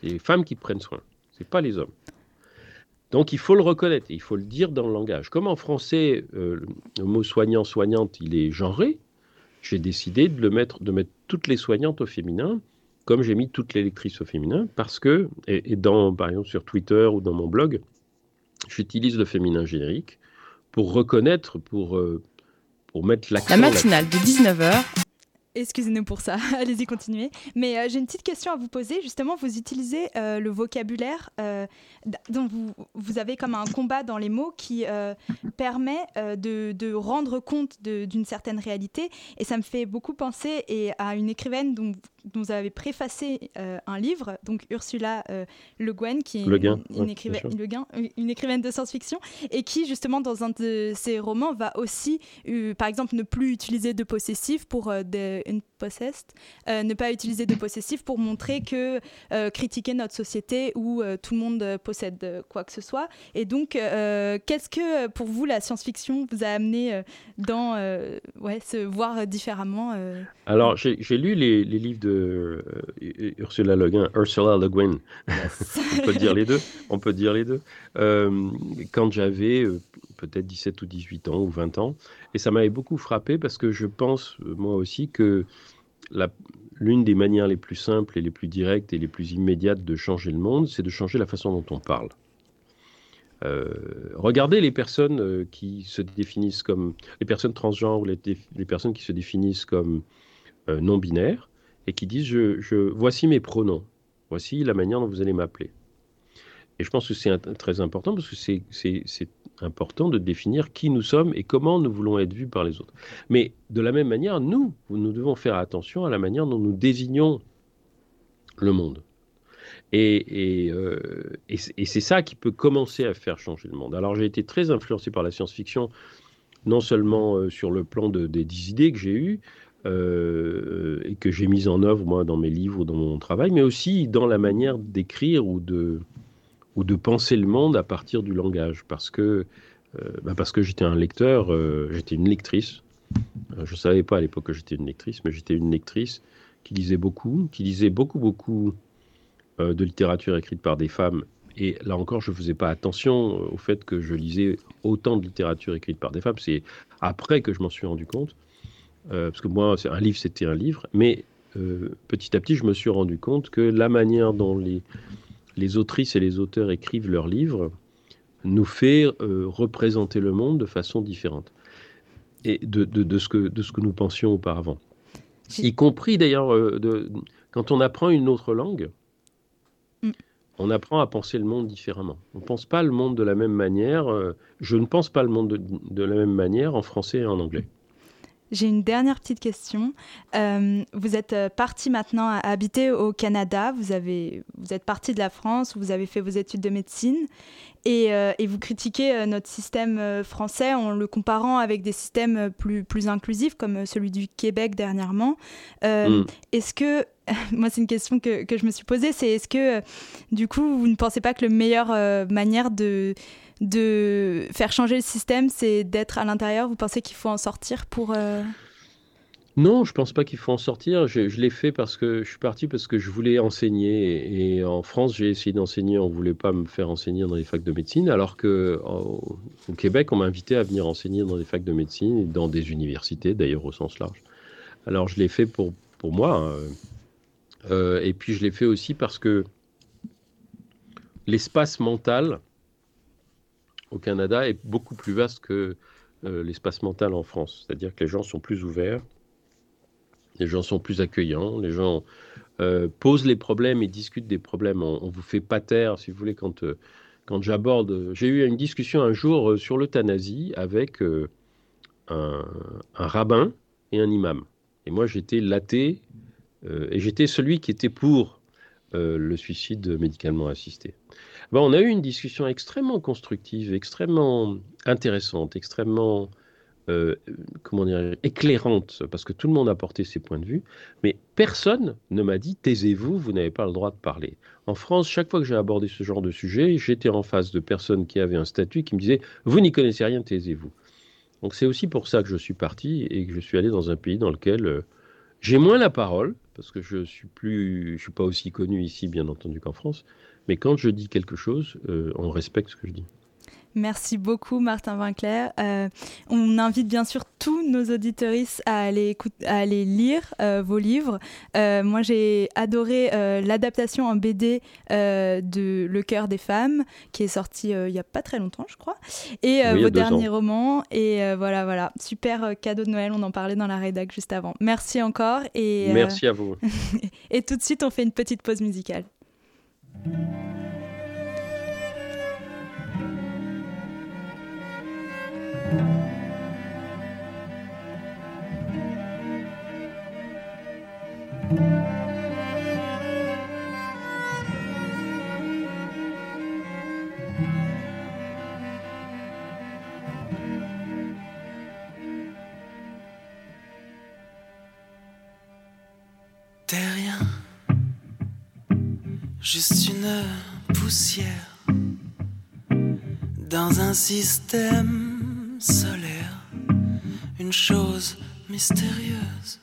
C'est les femmes qui prennent soin, ce n'est pas les hommes. Donc il faut le reconnaître, il faut le dire dans le langage. Comme en français, euh, le mot soignant, soignante, il est genré, j'ai décidé de le mettre, de mettre toutes les soignantes au féminin, comme j'ai mis toutes les lectrices au féminin, parce que, et, dans, par exemple sur Twitter ou dans mon blog, j'utilise le féminin générique pour reconnaître, pour, euh, pour mettre l'accent. La matinale de 19h Excusez-nous pour ça, allez-y, continuez. Mais euh, j'ai une petite question à vous poser. Justement, vous utilisez euh, le vocabulaire euh, dont vous, avez comme un combat dans les mots qui permet de, de, rendre compte d'une certaine réalité. Et ça me fait beaucoup penser et à une écrivaine dont vous avez préfacé euh, un livre, donc Ursula euh, Le Guin, qui est une, écrivaine, une, écrivaine de science-fiction, et qui, justement, dans un de ses romans, va aussi, euh, par exemple, ne plus utiliser de possessif pour une possessed, ne pas utiliser de possessif pour montrer que critiquer notre société où tout le monde possède quoi que ce soit. Et donc, qu'est-ce que, pour vous, la science-fiction vous a amené dans ouais, se voir différemment Alors, j'ai lu les, les livres de euh, Ursula Le Guin, Ursula Le Guin. on peut dire les deux. On peut dire les deux. Euh, quand j'avais euh, peut-être 17 ou 18 ans ou 20 ans, et ça m'avait beaucoup frappé parce que je pense moi aussi que l'une des manières les plus simples et les plus directes et les plus immédiates de changer le monde, c'est de changer la façon dont on parle. regardez les personnes qui se définissent comme les personnes transgenres ou les, les personnes qui se définissent comme non binaires et qui disent je, voici mes pronoms, voici la manière dont vous allez m'appeler. Et je pense que c'est très important parce que c'est important de définir qui nous sommes et comment nous voulons être vus par les autres. Mais de la même manière, nous, nous devons faire attention à la manière dont nous désignons le monde. Et, euh, c'est ça qui peut commencer à faire changer le monde. Alors j'ai été très influencé par la science-fiction, non seulement euh, sur le plan de, des idées que j'ai eues, euh, et que j'ai mise en œuvre moi dans mes livres dans mon travail, mais aussi dans la manière d'écrire ou de, ou de penser le monde à partir du langage, parce que, euh, bah que j'étais un lecteur, euh, j'étais une lectrice. Je ne savais pas à l'époque que j'étais une lectrice, mais j'étais une lectrice qui lisait beaucoup, qui lisait beaucoup, beaucoup de littérature écrite par des femmes. Et là encore, je ne faisais pas attention au fait que je lisais autant de littérature écrite par des femmes. C'est après que je m'en suis rendu compte. Euh, parce que moi, un livre, c'était un livre, mais euh, petit à petit, je me suis rendu compte que la manière dont les, les autrices et les auteurs écrivent leurs livres nous fait euh, représenter le monde de façon différente et de, de, de, ce que, de ce que nous pensions auparavant. Y compris d'ailleurs, quand on apprend une autre langue, mm. on apprend à penser le monde différemment. On ne pense pas le monde de la même manière. je ne pense pas le monde de, de la même manière en français et en anglais. J'ai une dernière petite question. Euh, vous êtes euh, parti maintenant à habiter au Canada. Vous, avez, vous êtes parti de la France, vous avez fait vos études de médecine et, euh, et vous critiquez notre système français en le comparant avec des systèmes plus, plus inclusifs comme celui du Québec dernièrement. Mm. Est-ce que, moi c'est une question que, que, je me suis posée, c'est est-ce que du coup vous ne pensez pas que la meilleure manière de de faire changer le système, c'est d'être à l'intérieur Vous pensez qu'il faut en sortir pour... Euh, Non, je pense pas qu'il faut en sortir. Je, l'ai fait parce que je suis parti parce que je voulais enseigner. Et, en France, j'ai essayé d'enseigner. On voulait pas me faire enseigner dans les facs de médecine, alors que au, Québec, on m'a invité à venir enseigner dans des facs de médecine et dans des universités, d'ailleurs au sens large. Alors je l'ai fait pour pour moi. Hein. Euh, et puis je l'ai fait aussi parce que l'espace mental au Canada est beaucoup plus vaste que euh, l'espace mental en France. C'est-à-dire que les gens sont plus ouverts les gens sont plus accueillants, les gens euh, posent les problèmes et discutent des problèmes. On, vous fait pas taire, si vous voulez, quand, euh, quand j'aborde. J'ai eu une discussion un jour sur l'euthanasie avec un, rabbin et un imam. Et moi, j'étais l'athée et j'étais celui qui était pour le suicide médicalement assisté. On a eu une discussion extrêmement constructive, extrêmement intéressante, extrêmement euh, comment dire, éclairante, parce que tout le monde a porté ses points de vue, mais personne ne m'a dit taisez-vous, vous, n'avez pas le droit de parler. En France, chaque fois que j'ai abordé ce genre de sujet, j'étais en face de personnes qui avaient un statut qui me disaient vous n'y connaissez rien, taisez-vous. Donc c'est aussi pour ça que je suis parti et que je suis allé dans un pays dans lequel euh, j'ai moins la parole, parce que je suis suis pas aussi connu ici, bien entendu, qu'en France. Mais quand je dis quelque chose, euh, on respecte ce que je dis. Merci beaucoup, Martin Vinclair. Euh, on invite bien sûr tous nos auditoristes à aller, à aller lire euh, vos livres. Euh, moi, j'ai adoré l'adaptation en BD de Le cœur des femmes, qui est sorti il n'y a pas très longtemps, je crois. Et vos derniers romans. Et voilà, voilà. Super cadeau de Noël. On en parlait dans la rédac juste avant. Merci encore. Et, Merci à vous. et tout de suite, on fait une petite pause musicale. T'es juste une poussière dans un système solaire, une chose mystérieuse.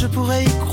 Je pourrais y croire.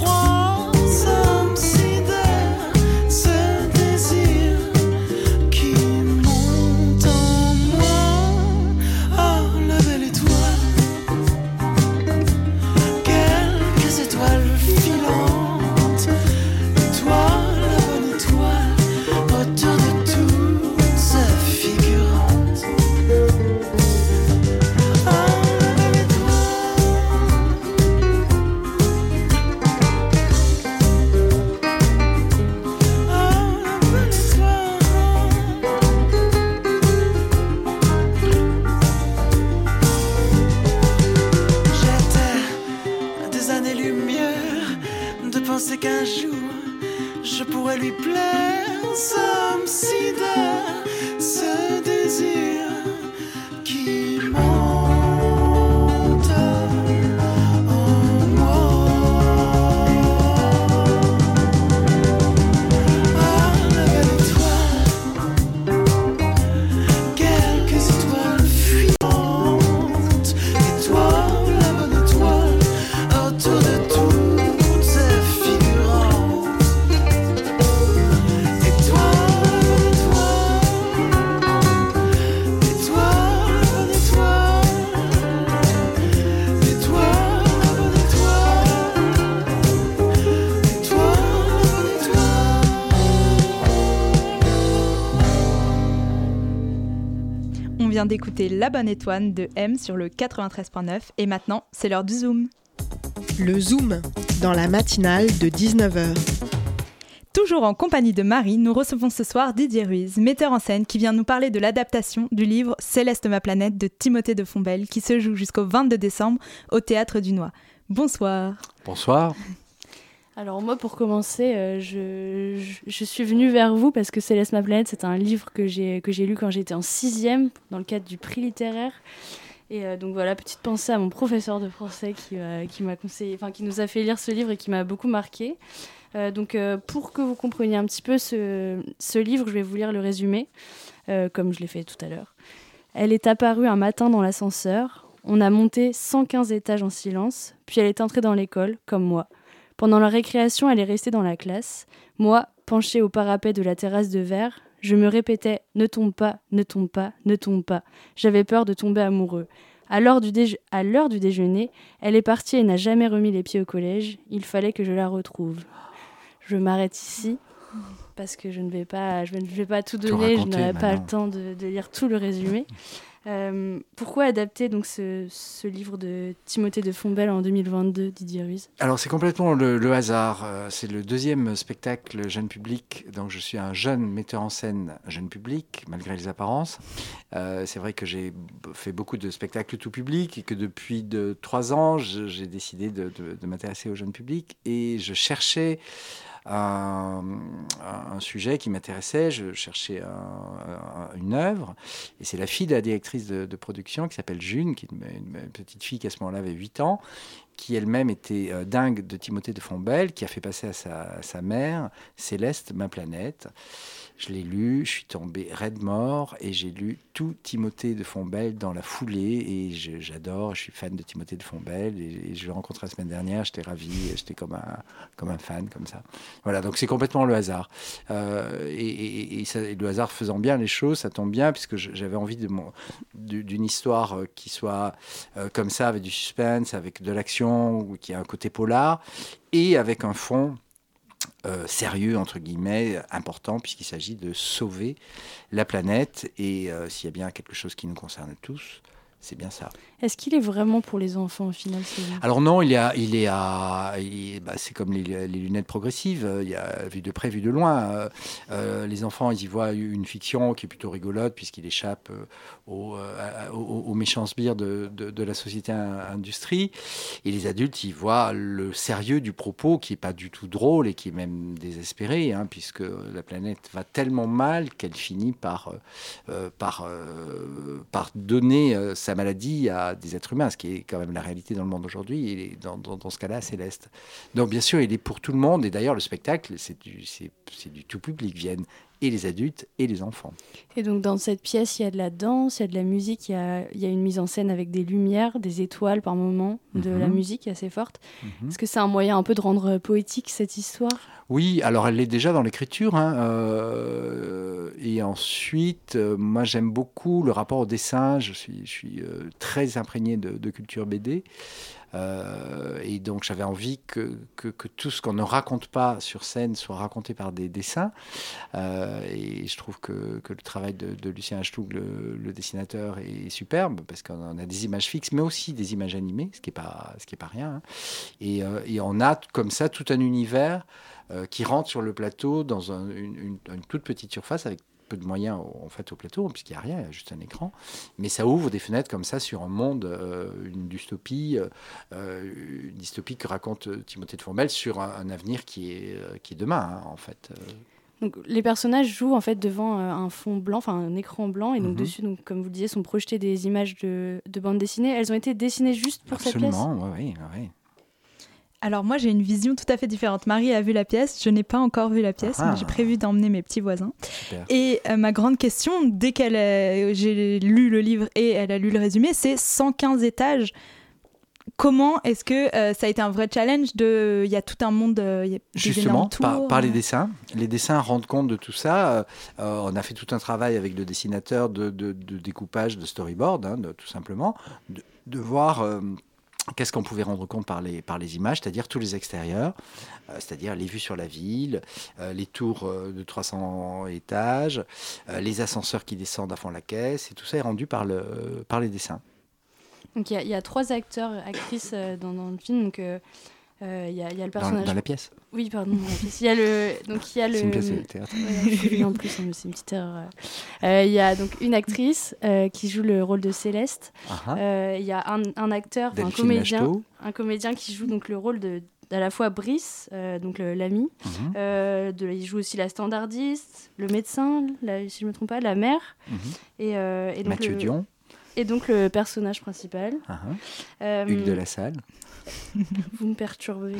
D'écouter La Bonne Étoile de M sur le 93.9 et maintenant, c'est l'heure du Zoom. Le Zoom, dans la matinale de 19h. Toujours en compagnie de Marie, nous recevons ce soir Didier Ruiz, metteur en scène, qui vient nous parler de l'adaptation du livre Céleste ma planète de Timothée de Fombelle, qui se joue jusqu'au 22 décembre au Théâtre du Noix. Bonsoir. Bonsoir. Alors moi, pour commencer, euh, je, suis venue vers vous parce que Céleste ma planète, c'est un livre que j'ai lu quand j'étais en sixième dans le cadre du prix littéraire. Et euh, donc voilà, petite pensée à mon professeur de français qui, euh, qui m'a conseillé, enfin qui nous a fait lire ce livre et qui m'a beaucoup marqué. Donc pour que vous compreniez un petit peu ce, ce livre, je vais vous lire le résumé, comme je l'ai fait tout à l'heure. Elle est apparue un matin dans l'ascenseur. On a monté 115 étages en silence, puis elle est entrée dans l'école, comme moi. Pendant la récréation, elle est restée dans la classe. Moi, penchée au parapet de la terrasse de verre, je me répétais Ne tombe pas, ne tombe pas, ne tombe pas. J'avais peur de tomber amoureux. À l'heure du, déje- déjeuner, elle est partie et n'a jamais remis les pieds au collège. Il fallait que je la retrouve. Je m'arrête ici parce que je ne vais pas, je ne vais pas tout donner, je n'aurai pas non. le temps de, de lire tout le résumé. Euh, pourquoi adapter donc ce, livre de Timothée de Fombelle en 2022, Didier Ruiz? Alors c'est complètement le, hasard. Euh, C'est le deuxième spectacle jeune public. Donc je suis un jeune metteur en scène jeune public, malgré les apparences. Euh, c'est vrai que j'ai fait beaucoup de spectacles tout public et que depuis de, trois ans, j'ai décidé de- de m'intéresser au jeune public. Et je cherchais un, un sujet qui m'intéressait, je cherchais un- un- une œuvre. Et c'est la fille de la directrice de, production qui s'appelle June, qui est une, petite fille qui à ce moment-là avait 8 ans, qui elle-même était euh, dingue de Timothée de Fombelle, qui a fait passer à sa mère Céleste, ma planète. Je l'ai lu, je suis tombé raide mort et j'ai lu tout Timothée de Fombelle dans la foulée et j'adore, je suis fan de Timothée de Fombelle et, je l'ai rencontré la semaine dernière, j'étais ravi, j'étais comme un, comme un fan, comme ça. Voilà, donc c'est complètement le hasard. Euh, et, ça- et le hasard faisant bien les choses, ça tombe bien puisque j'avais envie d'une histoire euh, qui soit euh, comme ça, avec du suspense, avec de l'action, qui a un côté polar, et avec un fond euh, sérieux, entre guillemets, important, puisqu'il s'agit de sauver la planète. Et euh, s'il y a bien quelque chose qui nous concerne tous, c'est bien ça. Est-ce qu'il est vraiment pour les enfants au final Alors non, il, y a, il est à, bah, c'est comme les, les lunettes progressives. euh, Il y a vu de près, vu de loin. Euh, euh, les enfants, ils y voient une fiction qui est plutôt rigolote puisqu'il échappe aux, aux- aux méchants sbires de, de- de la société in- industrie. Et les adultes, ils voient le sérieux du propos qui est pas du tout drôle et qui est même désespéré, hein, puisque la planète va tellement mal qu'elle finit par, euh, par, euh, par donner sa maladie à des êtres humains, ce qui est quand même la réalité dans le monde aujourd'hui. Et dans, dans, dans ce cas-là, Céleste. Donc bien sûr, il est pour tout le monde. Et d'ailleurs, le spectacle, c'est du, du tout public. Viennent et les adultes et les enfants. Et donc dans cette pièce, il y a de la danse, il y a de la musique, il y a, il y a une mise en scène avec des lumières, des étoiles par moment, de la Mhm. musique assez forte. Mhm. Est-ce que c'est un moyen un peu de rendre poétique cette histoire? Oui, alors elle l'est déjà dans l'écriture. hein, euh, et ensuite, euh, moi j'aime beaucoup le rapport au dessin. Je suis, je suis euh, très imprégné de, de culture BD. Euh, et donc j'avais envie que, que, tout ce qu'on ne raconte pas sur scène soit raconté par des dessins. Euh, et je trouve que, que le travail de, Lucien Achtug, le, dessinateur, est superbe parce qu'on a des images fixes, mais aussi des images animées, ce qui n'est pas, pas rien. hein. Et, euh, et on a comme ça tout un univers qui rentre sur le plateau dans un- une, une- une toute petite surface avec peu de moyens en fait au plateau puisqu'il n'y a rien, il y a juste un écran mais ça ouvre des fenêtres comme ça sur un monde euh, une dystopie euh, euh, une dystopie que raconte Timothée de Fombelle sur un, un avenir qui est, euh, qui est demain hein, en fait Donc les personnages jouent en fait devant un fond blanc, enfin un écran blanc, et donc Mhm. dessus, donc, comme vous le disiez, sont projetées des images de, de bande dessinée. Elles ont été dessinées juste pour cette pièce? absolument oui, oui. Alors moi j'ai une vision tout à fait différente. Marie a vu la pièce, je n'ai pas encore vu la pièce, Ah. mais j'ai prévu d'emmener mes petits voisins. Super. Et euh, ma grande question, dès qu'elle a- j'ai lu le livre et elle a lu le résumé, c'est 115 étages. Comment est-ce que euh, ça a été un vrai challenge de il y a tout un monde euh, il y a des Justement, par, les dessins. Les dessins rendent compte de tout ça. On a fait tout un travail avec le dessinateur de, de- de découpage, de storyboard, hein, de- tout simplement, de, voir Qu'est-ce qu'on pouvait rendre compte par les, par les images, c'est-à-dire tous les extérieurs, euh, c'est-à-dire les vues sur la ville, euh, les tours euh, de 300 étages, les ascenseurs qui descendent fond la caisse, et tout ça est rendu par, le, par les dessins. Donc il y, a- trois acteurs, actrices dans, le film. Euh, euh, il y, a, il y a le Dans, personnage. dans la pièce. Oui, pardon. dans la pièce. Il y a le. Donc il y a le. C'est une pièce de théâtre. Ouais, en plus, hein, c'est une petite erreur. Euh, Il y a donc une actrice euh, qui joue le rôle de Céleste. Ah, ah. Euh, Il y a un, un acteur, un comédien, Lacheteau. un comédien qui joue donc le rôle de à la fois Brice, euh, donc l'ami, Mhm, euh, de- il joue aussi la standardiste, le médecin, la- si je me trompe pas, la mère, mhm. et, euh, et donc Mathieu le, Dion, et donc le personnage principal. ah, ah. Euh, Hugues de la Salle. Vous me perturbez.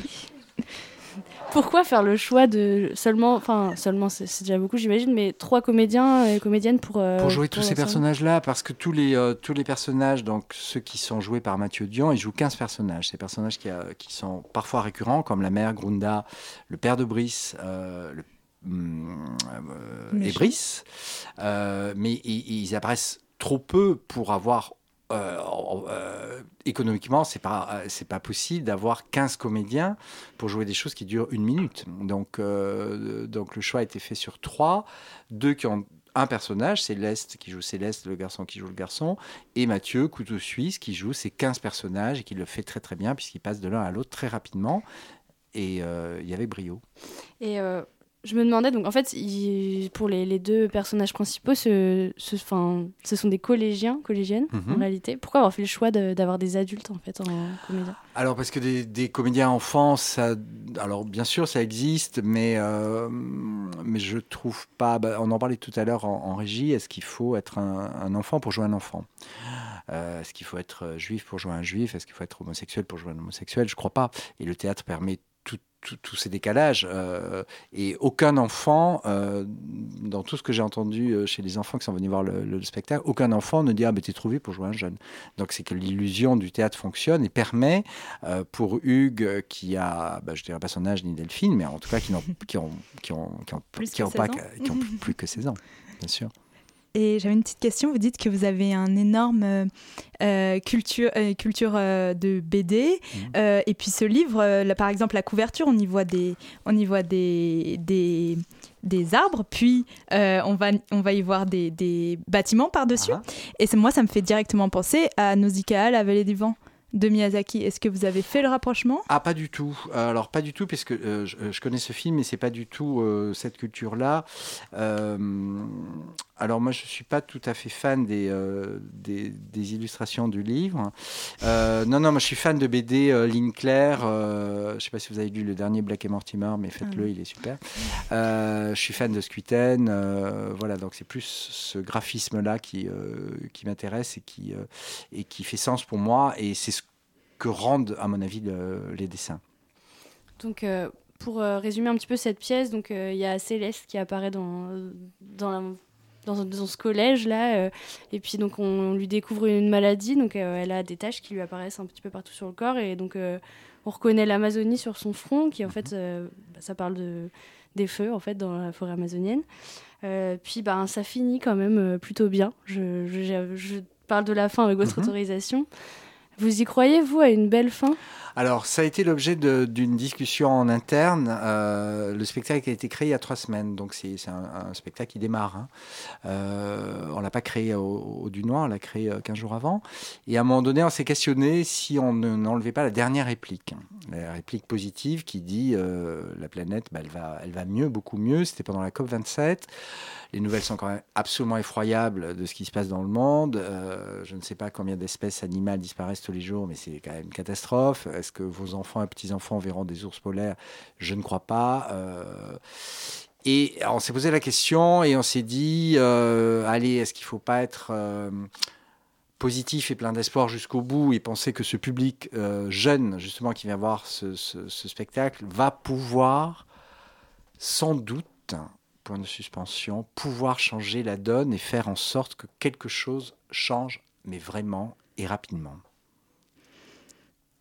Pourquoi faire le choix de seulement, enfin seulement c'est c'est déjà beaucoup j'imagine, mais trois comédiens et comédiennes pour euh, pour jouer tous ces personnages-là, parce que tous les, euh, tous les personnages, donc ceux qui sont joués par Mathieu Dion, il joue 15 personnages. Ces personnages qui, euh, qui sont parfois récurrents, comme la mère Grunda, le père de Brice, euh, le, hum, euh, et. Brice. Euh, mais ils apparaissent trop peu pour avoir. euh, euh, économiquement, c'est pas euh, c'est pas possible d'avoir 15 comédiens pour jouer des choses qui durent une minute. Donc donc le choix a été fait sur trois, deux qui ont un personnage, Céleste qui joue Céleste, le garçon qui joue le garçon, et Mathieu, couteau suisse, qui joue ces 15 personnages et qui le fait très très bien puisqu'il passe de l'un à l'autre très rapidement. Et il y avait brio. Et je me demandais, donc en fait, il- pour les, les deux personnages principaux, ce, ce, 'fin, ce sont des collégiens, collégiennes Mhm. en réalité. Pourquoi avoir fait le choix de- d'avoir des adultes en fait en comédien? Alors parce que des, des comédiens enfants, ça, alors bien sûr ça existe, mais euh, mais je trouve pas. bah, on en parlait tout à l'heure en, en régie. Est-ce qu'il faut être un, un enfant pour jouer un enfant? Euh, Est-ce qu'il faut être juif pour jouer un juif? Est-ce qu'il faut être homosexuel pour jouer un homosexuel? Je crois pas. Et le théâtre permet tous ces décalages. euh, et aucun enfant, euh, dans tout ce que j'ai entendu euh, chez les enfants qui sont venus voir le, le spectacle, aucun enfant ne dit ah mais t'es vieux pour jouer un jeune. Donc c'est que l'illusion du théâtre fonctionne et permet pour Hugues, qui a, bah, je dirais pas son âge ni Delphine, mais en tout cas qui n'ont qui ont, qui ont, qui ont, qui pas, 16 ans. qui ont plus, plus que 16 ans, bien sûr. Et j'avais une petite question. Vous dites que vous avez un énorme euh, euh, culture, euh, culture euh, de BD. Euh, et puis ce livre, là, par exemple, la couverture, on y voit des, on y voit des, des, des arbres. Puis on, va, on va y voir des, des bâtiments par-dessus. Ah. Et c'est- moi, ça me fait directement penser à Nausicaa, la vallée du vent de Miyazaki. Est-ce que vous avez fait le rapprochement? Ah, pas du tout. Alors, pas du tout, parce que euh, je, je connais ce film, mais c'est pas du tout euh, cette culture-là. Euh, alors, moi, je suis pas tout à fait fan des, euh, des, des illustrations du livre. Euh, non, non, moi, je suis fan de BD euh, ligne claire. Euh, je sais pas si vous avez lu le dernier Black et Mortimer, mais faites-le, Ah. il est super. Je suis fan de Squitten. voilà, donc c'est plus ce graphisme-là qui, qui m'intéresse et qui, et qui fait sens pour moi. Et c'est ce que rendent, à mon avis, le- les dessins. Donc, pour résumer un petit peu cette pièce, donc il y a Céleste qui apparaît dans, dans, la- dans, dans ce collège-là, euh, et puis donc on, on lui découvre une maladie, donc euh, elle a des taches qui lui apparaissent un petit peu partout sur le corps, et donc euh, on reconnaît l'Amazonie sur son front, qui en fait, bah, ça parle de, des feux en fait dans la forêt amazonienne. Puis ben, ça finit quand même plutôt bien. Je, je- je parle de la fin avec votre Mhm. autorisation. Vous y croyez, vous, à une belle fin? Alors, ça a été l'objet d'une discussion en interne. Euh, le spectacle a été créé il y a trois semaines, donc c'est un, spectacle qui démarre. hein. Euh, on l'a pas créé au, au Dunois, on l'a créé euh, 15 jours avant. Et à un moment donné, on s'est questionné si on ne- n'enlevait pas la dernière réplique, la réplique positive qui dit euh, la planète, bah, elle, va, elle va mieux, beaucoup mieux. C'était pendant la COP 27. Les nouvelles sont quand même absolument effroyables de ce qui se passe dans le monde. Euh, je ne sais pas combien d'espèces animales disparaissent tous les jours, mais c'est quand même une catastrophe. Est-ce que vos enfants et petits-enfants verront des ours polaires? Je ne crois pas. Euh, et on s'est posé la question et on s'est dit, euh, allez, est-ce qu'il ne faut pas être euh, positif et plein d'espoir jusqu'au bout et penser que ce public jeune, justement, qui vient voir ce spectacle, va pouvoir, sans doute, point de suspension, pouvoir changer la donne et faire en sorte que quelque chose change, mais vraiment et rapidement?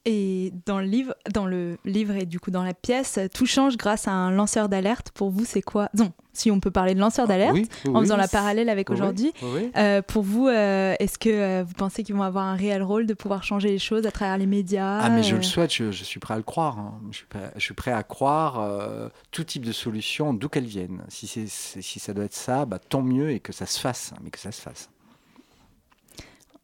Et dans le livre, dans le livre et du coup dans la pièce, tout change grâce à un lanceur d'alerte. Pour vous, c'est quoi? Non, si on peut parler de lanceur d'alerte, Oui, oui, en oui. faisant la parallèle avec aujourd'hui. Euh, pour vous, euh, est-ce que euh, vous pensez qu'ils vont avoir un réel rôle de pouvoir changer les choses à travers les médias? Ah, mais je le souhaite, je, je suis prêt à le croire. hein. Je, suis prêt, je suis prêt à croire tout type de solution, d'où qu'elles viennent. Si, ça doit être ça, bah, tant mieux et que ça se fasse, mais que ça se fasse.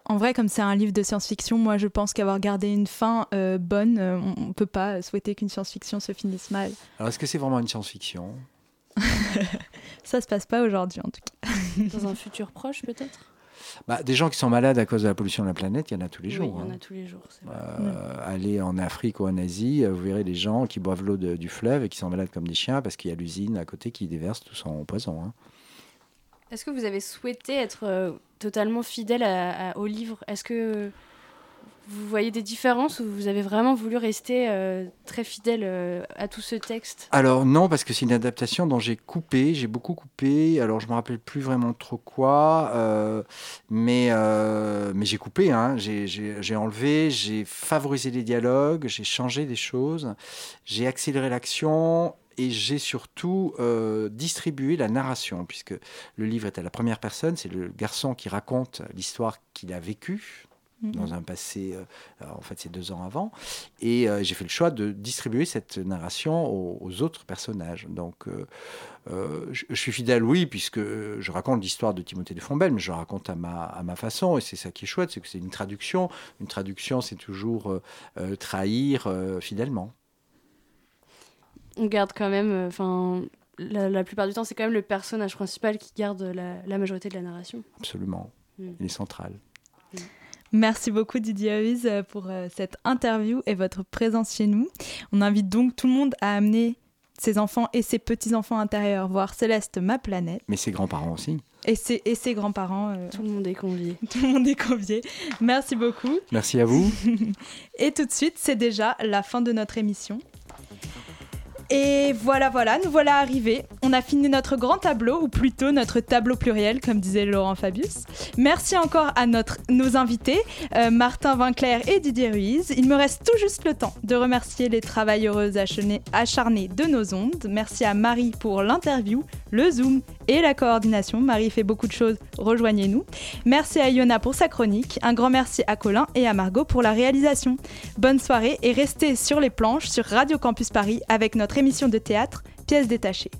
En vrai, comme c'est un livre de science-fiction, moi je pense qu'avoir gardé une fin euh, bonne, euh, on ne peut pas souhaiter qu'une science-fiction se finisse mal. Alors, est-ce que c'est vraiment une science-fiction? Ça se passe pas aujourd'hui en tout cas. Dans un futur proche, peut-être? Bah, Des gens qui sont malades à cause de la pollution de la planète, il y en a tous les Oui, jours. il y en hein. a tous les jours. c'est vrai. Euh, Allez en Afrique ou en Asie, vous verrez des gens qui boivent l'eau du fleuve et qui sont malades comme des chiens parce qu'il y a l'usine à côté qui déverse tout son poison. hein. Est-ce que vous avez souhaité être euh, totalement fidèle au livre? Est-ce que vous voyez des différences ou vous avez vraiment voulu rester euh, très fidèle euh, à tout ce texte? Alors non, parce que c'est une adaptation dont j'ai coupé, j'ai beaucoup coupé. Alors je me rappelle plus vraiment trop quoi, mais mais j'ai coupé. Hein. J'ai enlevé, j'ai favorisé les dialogues, j'ai changé des choses, j'ai accéléré l'action. Et j'ai surtout euh, distribué la narration, puisque le livre est à la première personne, c'est le garçon qui raconte l'histoire qu'il a vécue dans un passé, euh, en fait c'est deux ans avant, et euh, j'ai fait le choix de distribuer cette narration aux, aux autres personnages. Donc je, je suis fidèle, oui, puisque je raconte l'histoire de Timothée de Fombelle, mais je la raconte à ma, à ma façon, et c'est ça qui est chouette, c'est que c'est une traduction. Une traduction, c'est toujours trahir fidèlement. On garde quand même, euh, enfin, la, la plupart du temps, c'est quand même le personnage principal qui garde la, la majorité de la narration. Absolument. Mm. Il est central. Merci beaucoup Didier Ruiz euh, pour euh, cette interview et votre présence chez nous. On invite donc tout le monde à amener ses enfants et ses petits-enfants intérieurs voir Céleste, ma planète, Mais ses grands-parents aussi. et ses, et ses grands-parents. euh, Tout le monde est convié. tout le monde est convié. Merci beaucoup. Merci à vous. Et tout de suite, c'est déjà la fin de notre émission. Et voilà, voilà, nous voilà arrivés. On a fini notre grand tableau, ou plutôt notre tableau pluriel, comme disait Laurent Fabius. Merci encore à nos invités, euh, Martin Vinclair et Didier Ruiz. Il me reste tout juste le temps de remercier les travailleuses acharnées, de nos ondes. Merci à Marie pour l'interview, le Zoom et la coordination. Marie fait beaucoup de choses, rejoignez-nous. Merci à Iona pour sa chronique. Un grand merci à Colin et à Margot pour la réalisation. Bonne soirée et restez sur les planches sur Radio Campus Paris avec notre émission de théâtre Pièces détachées.